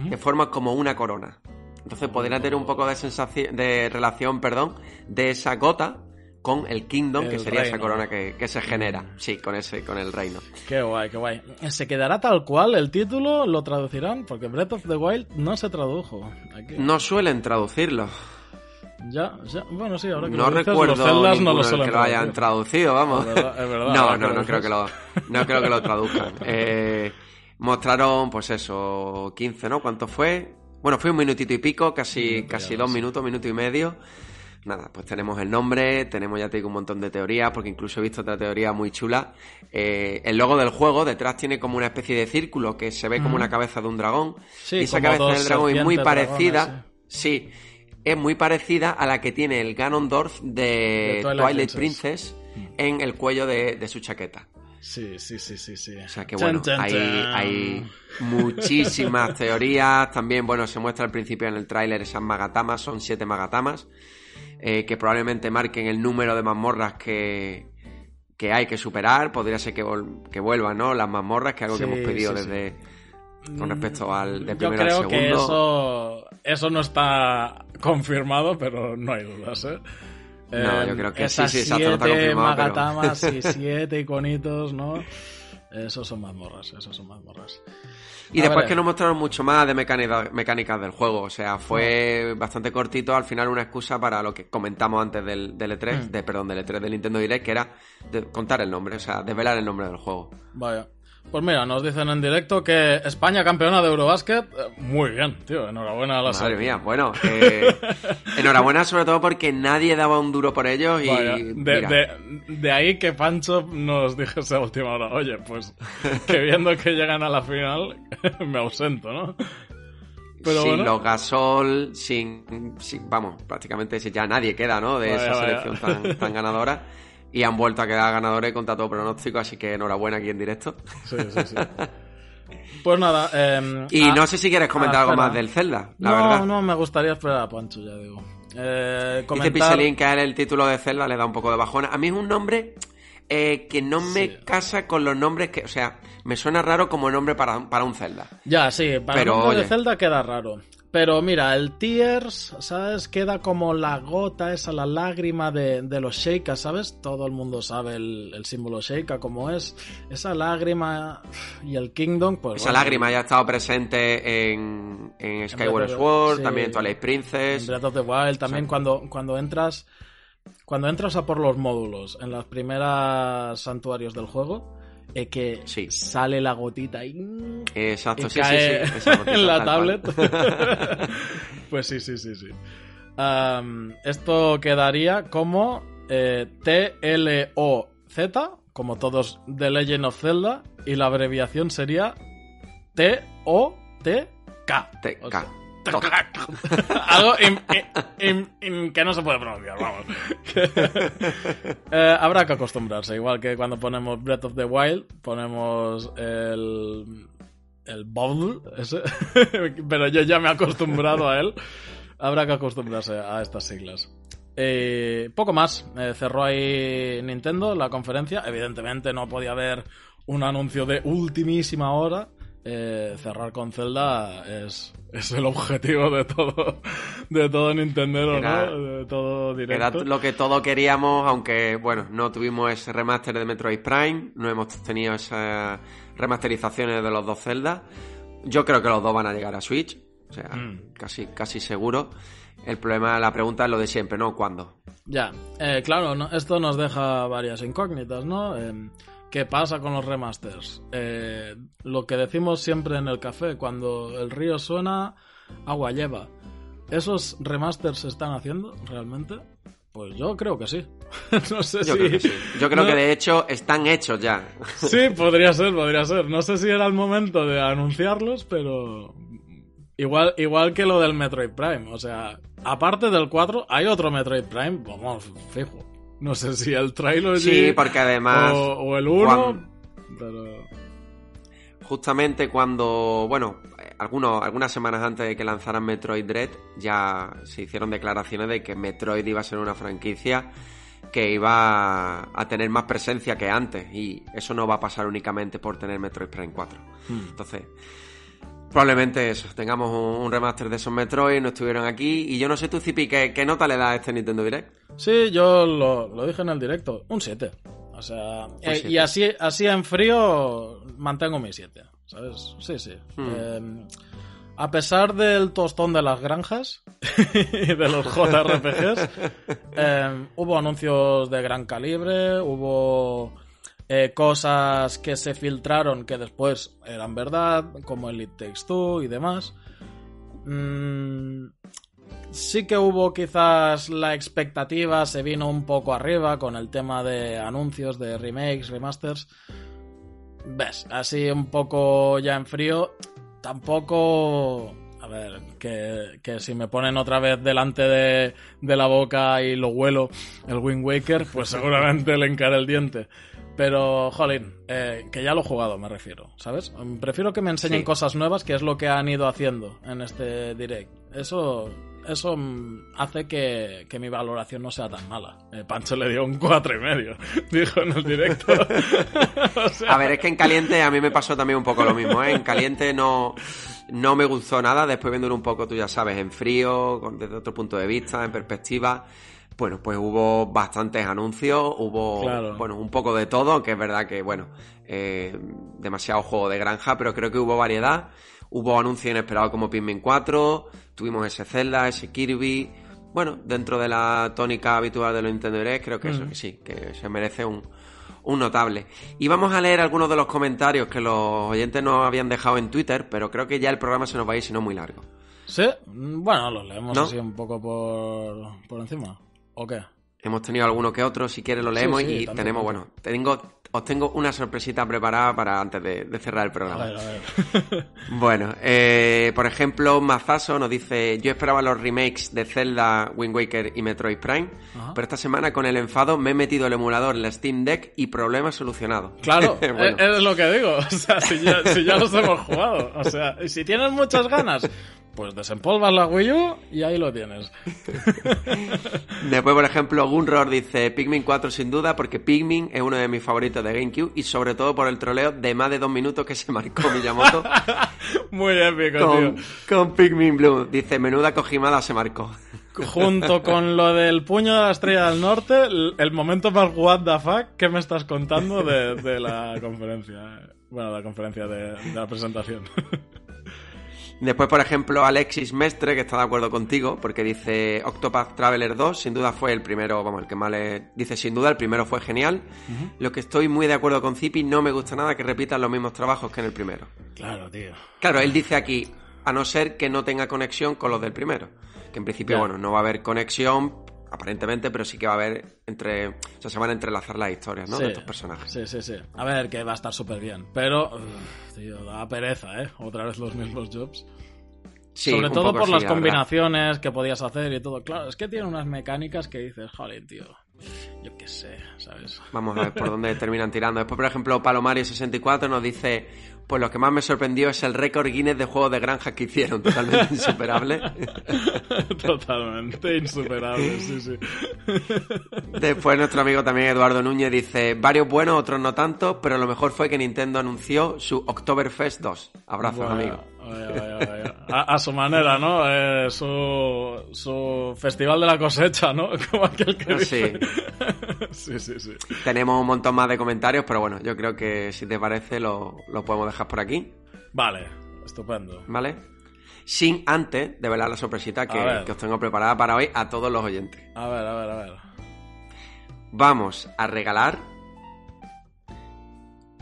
que forma como una corona. Entonces podría tener un poco de sensación, de relación, perdón, de esa gota con el Kingdom, que sería esa corona que, que se genera. Sí, con ese, con el reino.
Qué guay, qué guay. ¿Se quedará tal cual el título? ¿Lo traducirán? Porque Breath of the Wild no se tradujo. Aquí.
No suelen traducirlo.
Ya, ya. Bueno, sí, ahora que
No
lo dices,
recuerdo
los no lo suelen
que lo hayan traducido, vamos.
Es verdad, es verdad,
no, no, no creo que lo, no creo que lo traduzcan. Eh, mostraron, pues eso, 15, ¿no? ¿Cuánto fue? Bueno, fue un minutito y pico, casi, casi dos minutos, minuto y medio. Nada, pues tenemos el nombre, tenemos ya te digo un montón de teorías, porque incluso he visto otra teoría muy chula. Eh, el logo del juego detrás tiene como una especie de círculo que se ve como
Ujú.
una cabeza de un dragón.
Sí,
y esa cabeza del dragón es muy parecida.
dragones,
Sí, es muy parecida a la que tiene el Ganondorf de,
De Twilight
Twilight,
Princess.
Princess, en el cuello de, de su chaqueta.
Sí, sí, sí, sí, sí.
O sea que bueno,
chan,
hay,
chan.
hay muchísimas teorías. También, bueno, se muestra al principio en el tráiler esas magatamas, son siete magatamas, eh, que probablemente marquen el número de mazmorras que, que hay que superar. Podría ser que, que vuelvan, ¿no? Las mazmorras, que es algo
Sí,
que hemos pedido
sí, sí.
desde con respecto al de
Yo
primero
creo
al
que
segundo.
eso, eso no está confirmado, pero no hay dudas, ¿eh?
No,
Eh,
yo creo que
esas
sí, sí, no
siete
confirmado, pero-
magatamas y siete iconitos, ¿no? Esos son mazmorras, esos son mazmorras.
Y
A
después
ver,
que nos mostraron mucho más de mecánica- mecánicas del juego. O sea, fue bastante cortito. Al final una excusa para lo que comentamos antes del, del E3,
Mm.
de, perdón, del E3 del Nintendo Direct, que era de contar el nombre, o sea, desvelar el nombre del juego.
Vaya. Pues mira, nos dicen en directo que España campeona de Eurobasket. Eh, Muy bien, tío, enhorabuena a la
Madre mía, bueno, eh, enhorabuena sobre todo porque nadie daba un duro por ellos y
Vaya, de,
mira,
de- de ahí que Pancho nos dijese a última hora, oye, pues que viendo que llegan a la final, me ausento, ¿no? Pero
sin
bueno.
los Gasol, sin, sin- vamos, prácticamente si ya nadie queda, ¿no? De
Vaya,
esa selección tan, tan ganadora. Y han vuelto a quedar ganadores contra todo pronóstico, así que enhorabuena aquí en directo.
Sí, sí, sí. Pues nada. eh,
Y
ah,
no sé si quieres comentar
ah,
algo más del Zelda, la
no,
verdad.
no, me gustaría esperar a Pancho, ya digo. Eh, comentar...
Pixelin que a él el título de Zelda le da un poco de bajona. A mí es un nombre eh, que no me
Sí.
casa con los nombres que... O sea, me suena raro como nombre para, para un Zelda.
Ya, sí, para
Pero,
el nombre de. Zelda queda raro. Pero mira, el Tears, ¿sabes? Queda como la gota esa, la lágrima de, de los Sheikah, ¿sabes? Todo el mundo sabe el, el símbolo Sheikah como es. Esa lágrima y el Kingdom, pues
Esa
bueno,
lágrima ya ha estado presente en, en Skyward Sword,
sí.
también en Twilight
En
Princess.
Breath of the Wild también
Sí.
cuando, cuando entras cuando entras a por los módulos en las primeras santuarios del juego eh, que
Sí.
sale la gotita y,
Exacto,
y
sí,
cae
sí, sí.
en la tablet pues sí sí sí sí esto quedaría como eh, T-L-O-Z como todos The Legend of Zelda y la abreviación sería T-O-T-K O sea,
TK.
algo im- que no se puede pronunciar, vamos. Eh, habrá que acostumbrarse, igual que cuando ponemos Breath of the Wild, ponemos el. el Bubble, ese. pero yo ya me he acostumbrado a él. Habrá que acostumbrarse a estas siglas. Eh, poco más. Eh, cerró ahí Nintendo la conferencia. Evidentemente no podía haber un anuncio de ultimísima hora. Eh, cerrar con Zelda es, es el objetivo de todo de todo Nintendo,
Era-
¿no? De todo
Era
directo.
lo que todos queríamos, aunque, bueno, no tuvimos ese remaster de Metroid Prime, no hemos tenido esas remasterizaciones de los dos Zelda. Yo creo que los dos van a llegar a Switch, o sea,
Mm.
casi, casi seguro. El problema, la pregunta es lo de siempre, ¿no? ¿Cuándo?
Ya, eh, claro, no- esto nos deja varias incógnitas, ¿no? Eh, ¿Qué pasa con los remasters? Eh, lo que decimos siempre en el café, cuando el río suena, agua lleva. ¿Esos remasters se están haciendo realmente? Pues yo creo que sí. no sé
Yo
si...
creo que sí. Yo creo
no-
que de hecho están hechos ya.
Sí, podría ser, podría ser. No sé si era el momento de anunciarlos, pero. Igual, igual que lo del Metroid Prime. O sea, aparte del 4, hay otro Metroid Prime, vamos, fijo. No sé si el Trilogy
Sí, porque además,
o, o el 1,
cuan-
pero.
justamente cuando, bueno, algunos, algunas semanas antes de que lanzaran Metroid Dread, ya se hicieron declaraciones de que Metroid iba a ser una franquicia que iba a tener más presencia que antes. Y eso no va a pasar únicamente por tener Metroid Prime 4.
Hmm.
Entonces, probablemente eso, tengamos un, un remaster de esos Metroid, no estuvieron aquí. Y yo no sé tú, Zipi, ¿qué, qué nota le da a este Nintendo Direct?
Sí, yo lo, lo dije en el directo. Un 7. O sea, eh, y así, así en frío mantengo mi 7. ¿Sabes? Sí, sí.
Hmm.
Eh, a pesar del tostón de las granjas y de los JRPGs, eh, hubo anuncios de gran calibre, hubo eh, cosas que se filtraron que después eran verdad, como el It Takes Two y demás. Mm, sí que hubo quizás la expectativa, se vino un poco arriba con el tema de anuncios de remakes, remasters. Ves, así un poco ya en frío. Tampoco... A ver, que, que si me ponen otra vez delante de, de la boca y lo huelo el Wind Waker, pues seguramente le encaré el diente. Pero, jolín, eh, que ya lo he jugado, me refiero, ¿sabes? Mm, Prefiero que me enseñen
Sí.
cosas nuevas, que es lo que han ido haciendo en este direct. Eso, eso mm, hace que, que mi valoración no sea tan mala. Eh, Pancho le dio un cuatro y medio, dijo en el directo. O sea,
A ver, es que en caliente a mí me pasó también un poco lo mismo, ¿eh? En caliente no, no me gustó nada, después viéndolo un poco, tú ya sabes, en frío, desde otro punto de vista, en perspectiva. Bueno, pues hubo bastantes anuncios, hubo,
Claro.
bueno, un poco de todo, que es verdad que, bueno, eh, demasiado juego de granja, pero creo que hubo variedad. Hubo anuncios inesperados como Pikmin 4, tuvimos ese Zelda, ese Kirby, bueno, dentro de la tónica habitual de los Nintendo Direct, creo que eso que sí, que se merece un, un notable. Y vamos a leer algunos de los comentarios que los oyentes nos habían dejado en Twitter, pero creo que ya el programa se nos va a ir, si no muy largo.
¿Sí? Bueno, los leemos así un poco por, por encima. ¿O qué?
Hemos tenido alguno que otro, si quieres lo leemos y tenemos, bueno, tengo, os tengo una sorpresita preparada para antes de, cerrar el programa.
A ver, a ver.
bueno, eh, por ejemplo, Mazaso nos dice, yo esperaba los remakes de Zelda, Wind Waker y Metroid Prime, pero esta semana con el enfado me he metido el emulador en la Steam Deck y problema solucionado.
Claro, es, lo que digo, o sea, si ya, si ya los hemos jugado, o sea, si tienes muchas ganas, pues desempolvas la Wii U y ahí lo tienes.
Después, por ejemplo, Gunror dice Pikmin 4 sin duda, porque Pikmin es uno de mis favoritos de GameCube y sobre todo por el troleo de más de dos minutos que se marcó Miyamoto.
Muy épico,
con,
tío.
Con Pikmin Blue. Dice, menuda cojimada se marcó.
Junto con lo del puño de la estrella del norte, el, momento más what the fuck que me estás contando de, la conferencia. Bueno, la conferencia de la presentación.
Después, por ejemplo, Alexis Mestre, que está de acuerdo contigo, porque dice Octopath Traveler 2, sin duda fue el primero, vamos, el que más le... Dice, sin duda, el primero fue genial. Lo que estoy muy de acuerdo con Zipi, no me gusta nada que repitan los mismos trabajos que en el primero.
Claro, tío.
Claro, él dice aquí, a no ser que no tenga conexión con los del primero. Que en principio, bueno, no va a haber conexión, aparentemente, pero sí que va a haber entre. O sea, se van a entrelazar las historias, ¿no? de estos personajes.
Sí, sí, sí. A ver, que va a estar súper bien. Pero, tío, da pereza, ¿eh? Otra vez los mismos jobs.
Sí,
Sobre todo por las combinaciones que podías hacer y todo. Claro, es que tiene unas mecánicas que dices, joder, tío. Yo qué sé, ¿sabes?
Vamos a ver por dónde terminan tirando. Después, por ejemplo, Palomario64 nos dice: Pues lo que más me sorprendió es el récord Guinness de juegos de granja que hicieron, totalmente insuperable.
totalmente insuperable, sí, sí.
Después, nuestro amigo también Eduardo Núñez dice: Varios buenos, otros no tanto, pero lo mejor fue que Nintendo anunció su Oktoberfest 2. Abrazos, amigo.
A, su manera, ¿no? Eh, su, su festival de la cosecha, ¿no? Como aquel que dice. Sí. sí, sí,
Tenemos un montón más de comentarios, pero bueno, yo creo que si te parece lo, podemos dejar por aquí.
Vale, estupendo.
¿Vale? Sin antes de velar la sorpresita que, que os tengo preparada para hoy a todos los oyentes.
A ver, a ver, a ver.
Vamos a regalar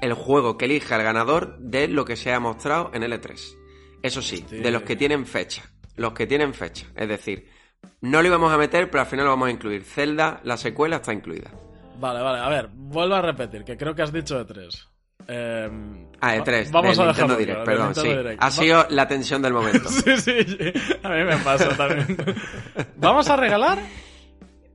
el juego que elija el ganador de lo que se ha mostrado en L3. Eso sí, de los que tienen fecha. Los que tienen fecha. Es decir, no lo íbamos a meter, pero al final lo vamos a incluir. Zelda, la secuela, está incluida.
Vale, vale. A ver, vuelvo a repetir, que creo que has dicho de tres. Em,
ah, de tres. Vamos a Nintendo Direct, perdón, sí. Ha sido la tensión del momento.
sí, sí, sí. A mí me pasa también. ¿Vamos a regalar?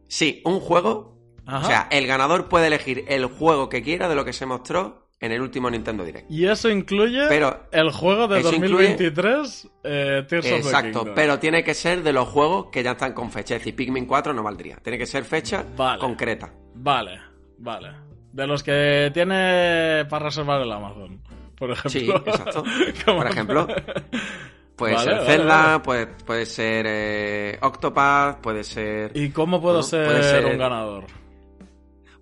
Sí, un juego. O sea, el ganador puede elegir el juego que quiera de lo que se mostró en el último Nintendo Direct.
Y eso incluye el juego de 2023, eh, Tears
Exacto,
of the
pero tiene que ser de los juegos que ya están con fecha. Es decir, Pikmin 4 no valdría. Tiene que ser fecha concreta.
Vale, vale. De los que tiene para reservar el Amazon, por ejemplo.
Sí, exacto. por ejemplo. Puede ser Zelda, Puede, puede ser eh, Octopath, puede ser...
¿Y cómo puedo ser un ganador?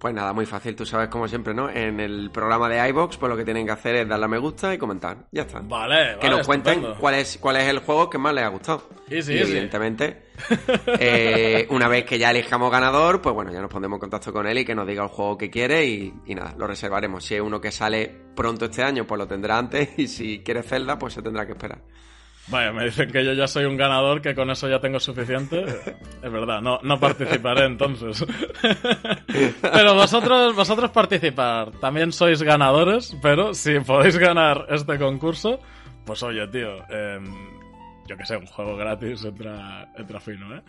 Pues nada, muy fácil, tú sabes como siempre, ¿no? En el programa de iBox, pues lo que tienen que hacer es darle a me gusta y comentar. Ya está.
Vale,
Que nos cuenten cuál es, cuál es el juego que más les ha gustado.
Sí, sí,
y evidentemente, eh, una vez que ya elijamos ganador, pues bueno, ya nos pondremos en contacto con él y que nos diga el juego que quiere y, y nada, lo reservaremos. Si es uno que sale pronto este año, pues lo tendrá antes y si quiere Zelda, pues se tendrá que esperar.
Vaya, me dicen que yo ya soy un ganador, que con eso ya tengo suficiente. Es verdad, no, no participaré entonces. Pero vosotros, vosotros participar. También sois ganadores, pero si podéis ganar este concurso, pues oye, tío, em, yo que sé, un juego gratis entra, entra fino, ¿eh?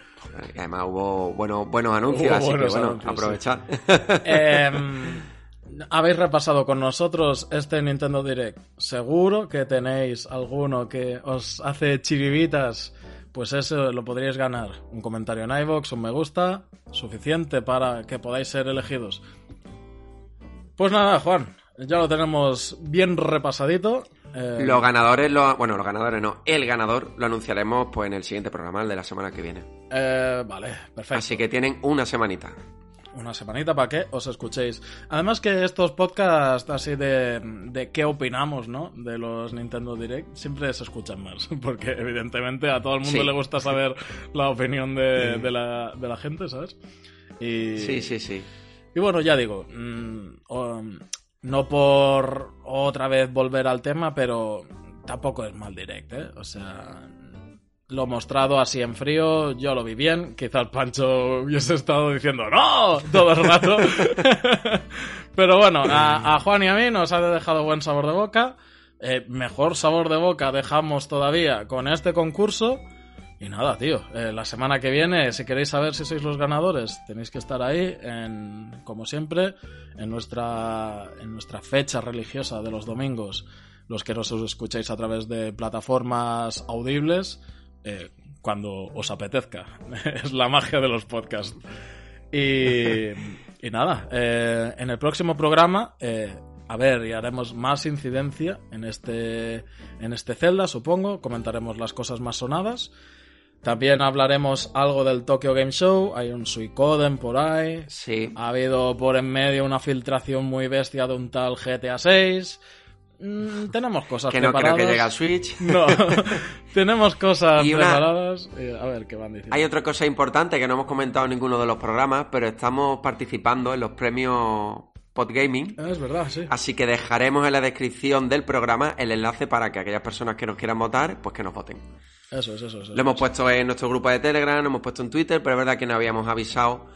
Además hubo bueno, buenos anuncios, así que bueno, aprovechar.
Em, habéis repasado con nosotros este Nintendo Direct. Seguro que tenéis alguno que os hace chiribitas. Pues eso lo podríais ganar. Un comentario en iVoox, un me gusta, suficiente para que podáis ser elegidos. Pues nada, Juan, ya lo tenemos bien repasadito.
Eh, los ganadores, lo, bueno, los ganadores no, el ganador lo anunciaremos pues en el siguiente programa, el de la semana que viene.
Eh, vale, perfecto.
Así que tienen una semanita.
Una semanita para que os escuchéis. Además que estos podcasts así de, de qué opinamos, ¿no? De los Nintendo Direct, siempre se escuchan más, porque evidentemente a todo el mundo
Sí.
le gusta saber la opinión de, de la, de la gente, ¿sabes? Y,
Sí, sí, sí.
y bueno, ya digo, mm, o- no por otra vez volver al tema, pero tampoco es mal direct, ¿eh? O sea, lo mostrado así en frío, yo lo vi bien. Quizá el Pancho hubiese estado diciendo ¡No! todo el rato. pero bueno, a, a Juan y a mí nos ha dejado buen sabor de boca. Eh, mejor sabor de boca dejamos todavía con este concurso. Y nada, tío, eh, la semana que viene, si queréis saber si sois los ganadores, tenéis que estar ahí, en, como siempre, en nuestra, en nuestra fecha religiosa de los domingos, los que nos escucháis a través de plataformas audibles, eh, cuando os apetezca. es la magia de los podcasts. Y, y nada, eh, en el próximo programa, eh, a ver, y haremos más incidencia en este, en este Zelda, supongo. Comentaremos las cosas más sonadas. También hablaremos algo del Tokyo Game Show. Hay un Suicoden por ahí.
Sí.
Ha habido por en medio una filtración muy bestia de un tal GTA 6. Mm, tenemos cosas
Que no creo
preparadas.
que llegue al Switch.
No, tenemos cosas
Y una-
preparadas. Eh, a ver qué van diciendo.
Hay otra cosa importante que no hemos comentado en ninguno de los programas, pero estamos participando en los premios Podgaming.
Es verdad, sí.
Así que dejaremos en la descripción del programa el enlace para que aquellas personas que nos quieran votar, pues que nos voten.
Eso es, eso es.
Lo hemos puesto en nuestro grupo de Telegram, lo hemos puesto en Twitter, pero es verdad que no habíamos avisado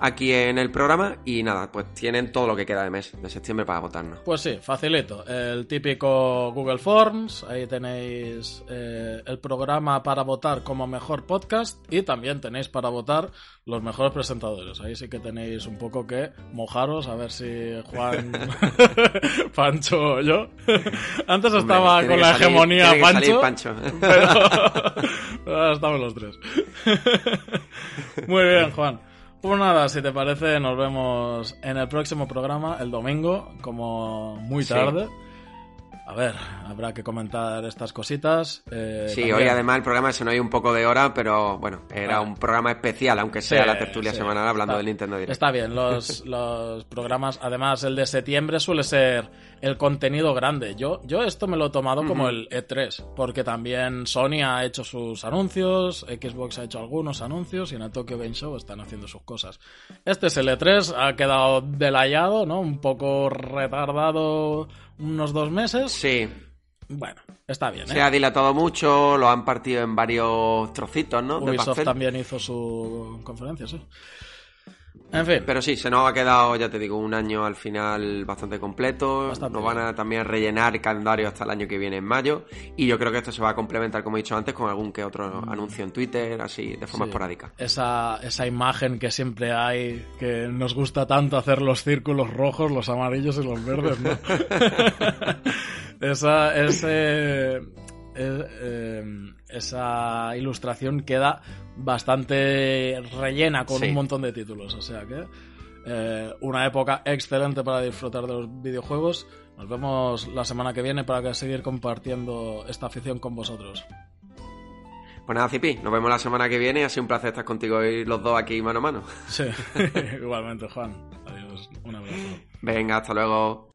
aquí en el programa y nada, pues tienen todo lo que queda de mes, de septiembre para votarnos.
Pues sí, facilito. El típico Google Forms, ahí tenéis eh, el programa para votar como mejor podcast y también tenéis para votar los mejores presentadores. Ahí sí que tenéis un poco que mojaros a ver si Juan, Pancho o yo. Antes estaba con la
salir-
hegemonía Pancho,
Pancho.
pero ahora estamos los tres. Muy bien, Juan. Pues nada, si te parece, nos vemos en el próximo programa, el domingo, como muy
Sí.
A ver, habrá que comentar estas cositas. eh,
Sí,
también.
hoy además el programa se nos ha ido un poco de hora, pero bueno, era
Ah.
un programa especial, aunque sea
Sí,
la tertulia
sí.
semanal hablando
Está-
del Nintendo Direct.
Está bien, los, los programas, además el de septiembre suele ser el contenido grande. Yo, yo esto me lo he tomado como el E3, porque también Sony ha hecho sus anuncios, Xbox ha hecho algunos anuncios y en el Tokyo Game Show están haciendo sus cosas. Este es el E3, ha quedado delayado, ¿no? Un poco retardado unos dos meses.
Sí,
Bueno, está bien, ¿eh?
se ha dilatado mucho, lo han partido en varios trocitos, ¿no?
Ubisoft también hizo su conferencia, sí. En fin.
Pero sí, se nos ha quedado, ya te digo, un año al final bastante completo.
Bastante
nos van a también rellenar el calendario hasta el año que viene en mayo. Y yo creo que esto se va a complementar, como he dicho antes, con algún que otro anuncio en Twitter, así, de forma
Mm. Sí.
esporádica.
Esa, esa imagen que siempre hay, que nos gusta tanto hacer los círculos rojos, los amarillos y los verdes, ¿no? esa, ese, eh, eh, esa ilustración queda bastante rellena con
Sí.
un montón de títulos, o sea que eh, una época excelente para disfrutar de los videojuegos. Nos vemos la semana que viene para seguir compartiendo esta afición con vosotros.
Pues nada, Cipi, nos vemos la semana que viene. Ha sido un placer estar contigo y los dos aquí mano a mano.
Sí, igualmente, Juan. Adiós, un abrazo.
Venga, hasta luego.